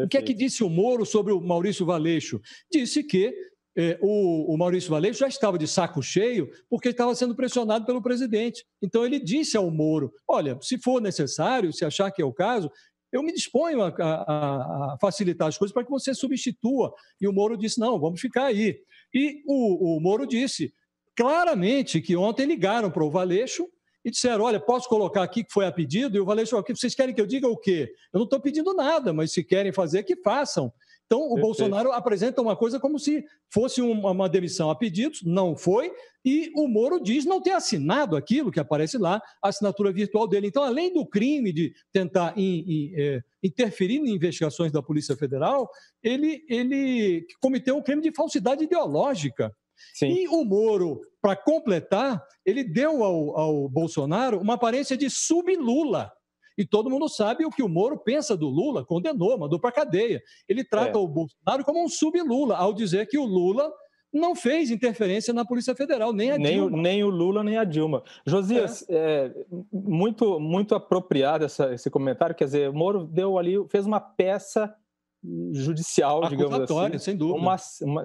N: Perfeito. O que é que disse o Moro sobre o Maurício Valeixo? Disse que eh, o, o, Maurício Valeixo já estava de saco cheio porque estava sendo pressionado pelo presidente. Então ele disse ao Moro: olha, se for necessário, se achar que é o caso, eu me disponho a, a, a facilitar as coisas para que você substitua. E o Moro disse: não, vamos ficar aí. E o, o Moro disse claramente que ontem ligaram para o Valeixo e disseram: olha, posso colocar aqui que foi a pedido? E o Valeixo, que vocês querem que eu diga o quê? Eu não estou pedindo nada, mas se querem fazer, que façam. Então, o Perfeito. Bolsonaro apresenta uma coisa como se fosse uma, uma, demissão a pedidos, não foi, e o Moro diz não ter assinado aquilo que aparece lá, a assinatura virtual dele. Então, além do crime de tentar in, in, é, interferir em investigações da Polícia Federal, ele, ele cometeu um crime de falsidade ideológica. Sim. E o Moro, para completar, ele deu ao, ao Bolsonaro uma aparência de sub-Lula. E todo mundo sabe o que o Moro pensa do Lula, condenou, mandou para cadeia. Ele trata é. o Bolsonaro como um sub-Lula, ao dizer que o Lula não fez interferência na Polícia Federal, nem a
D: nem
N: Dilma.
D: O, nem o Lula, nem a Dilma. Josias, é. É, muito, muito apropriado essa, esse comentário, quer dizer, o Moro deu ali, fez uma peça judicial, digamos assim.
N: sem dúvida.
D: Uma, uma,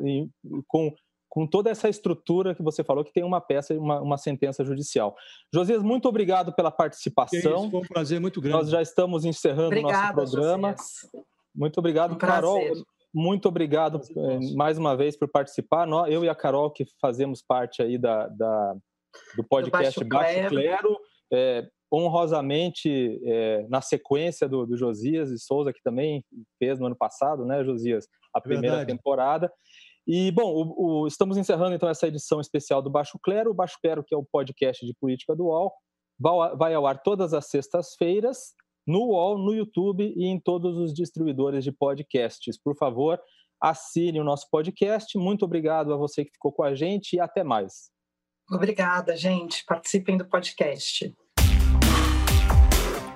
D: com com toda essa estrutura que você falou, que tem uma peça, uma, uma sentença judicial. Josias, muito obrigado pela participação.
N: Isso, foi um prazer muito grande.
D: Nós já estamos encerrando o nosso programa. Josias. Muito obrigado, um Carol. Muito obrigado eh, mais uma vez por participar. Eu e a Carol, que fazemos parte aí da, da do podcast do Baixo, Baixo Clero, é, honrosamente, é, na sequência do, do, Josias e Souza, que também fez no ano passado, né, Josias, a primeira Verdade. temporada. E, bom, o, o, estamos encerrando então essa edição especial do Baixo Clero. O Baixo Clero, que é o podcast de política do UOL, vai, ao ar todas as sextas-feiras no UOL, no YouTube e em todos os distribuidores de podcasts. Por favor, assine o nosso podcast. Muito obrigado a você que ficou com a gente e até mais.
E: Obrigada, gente. Participem do podcast.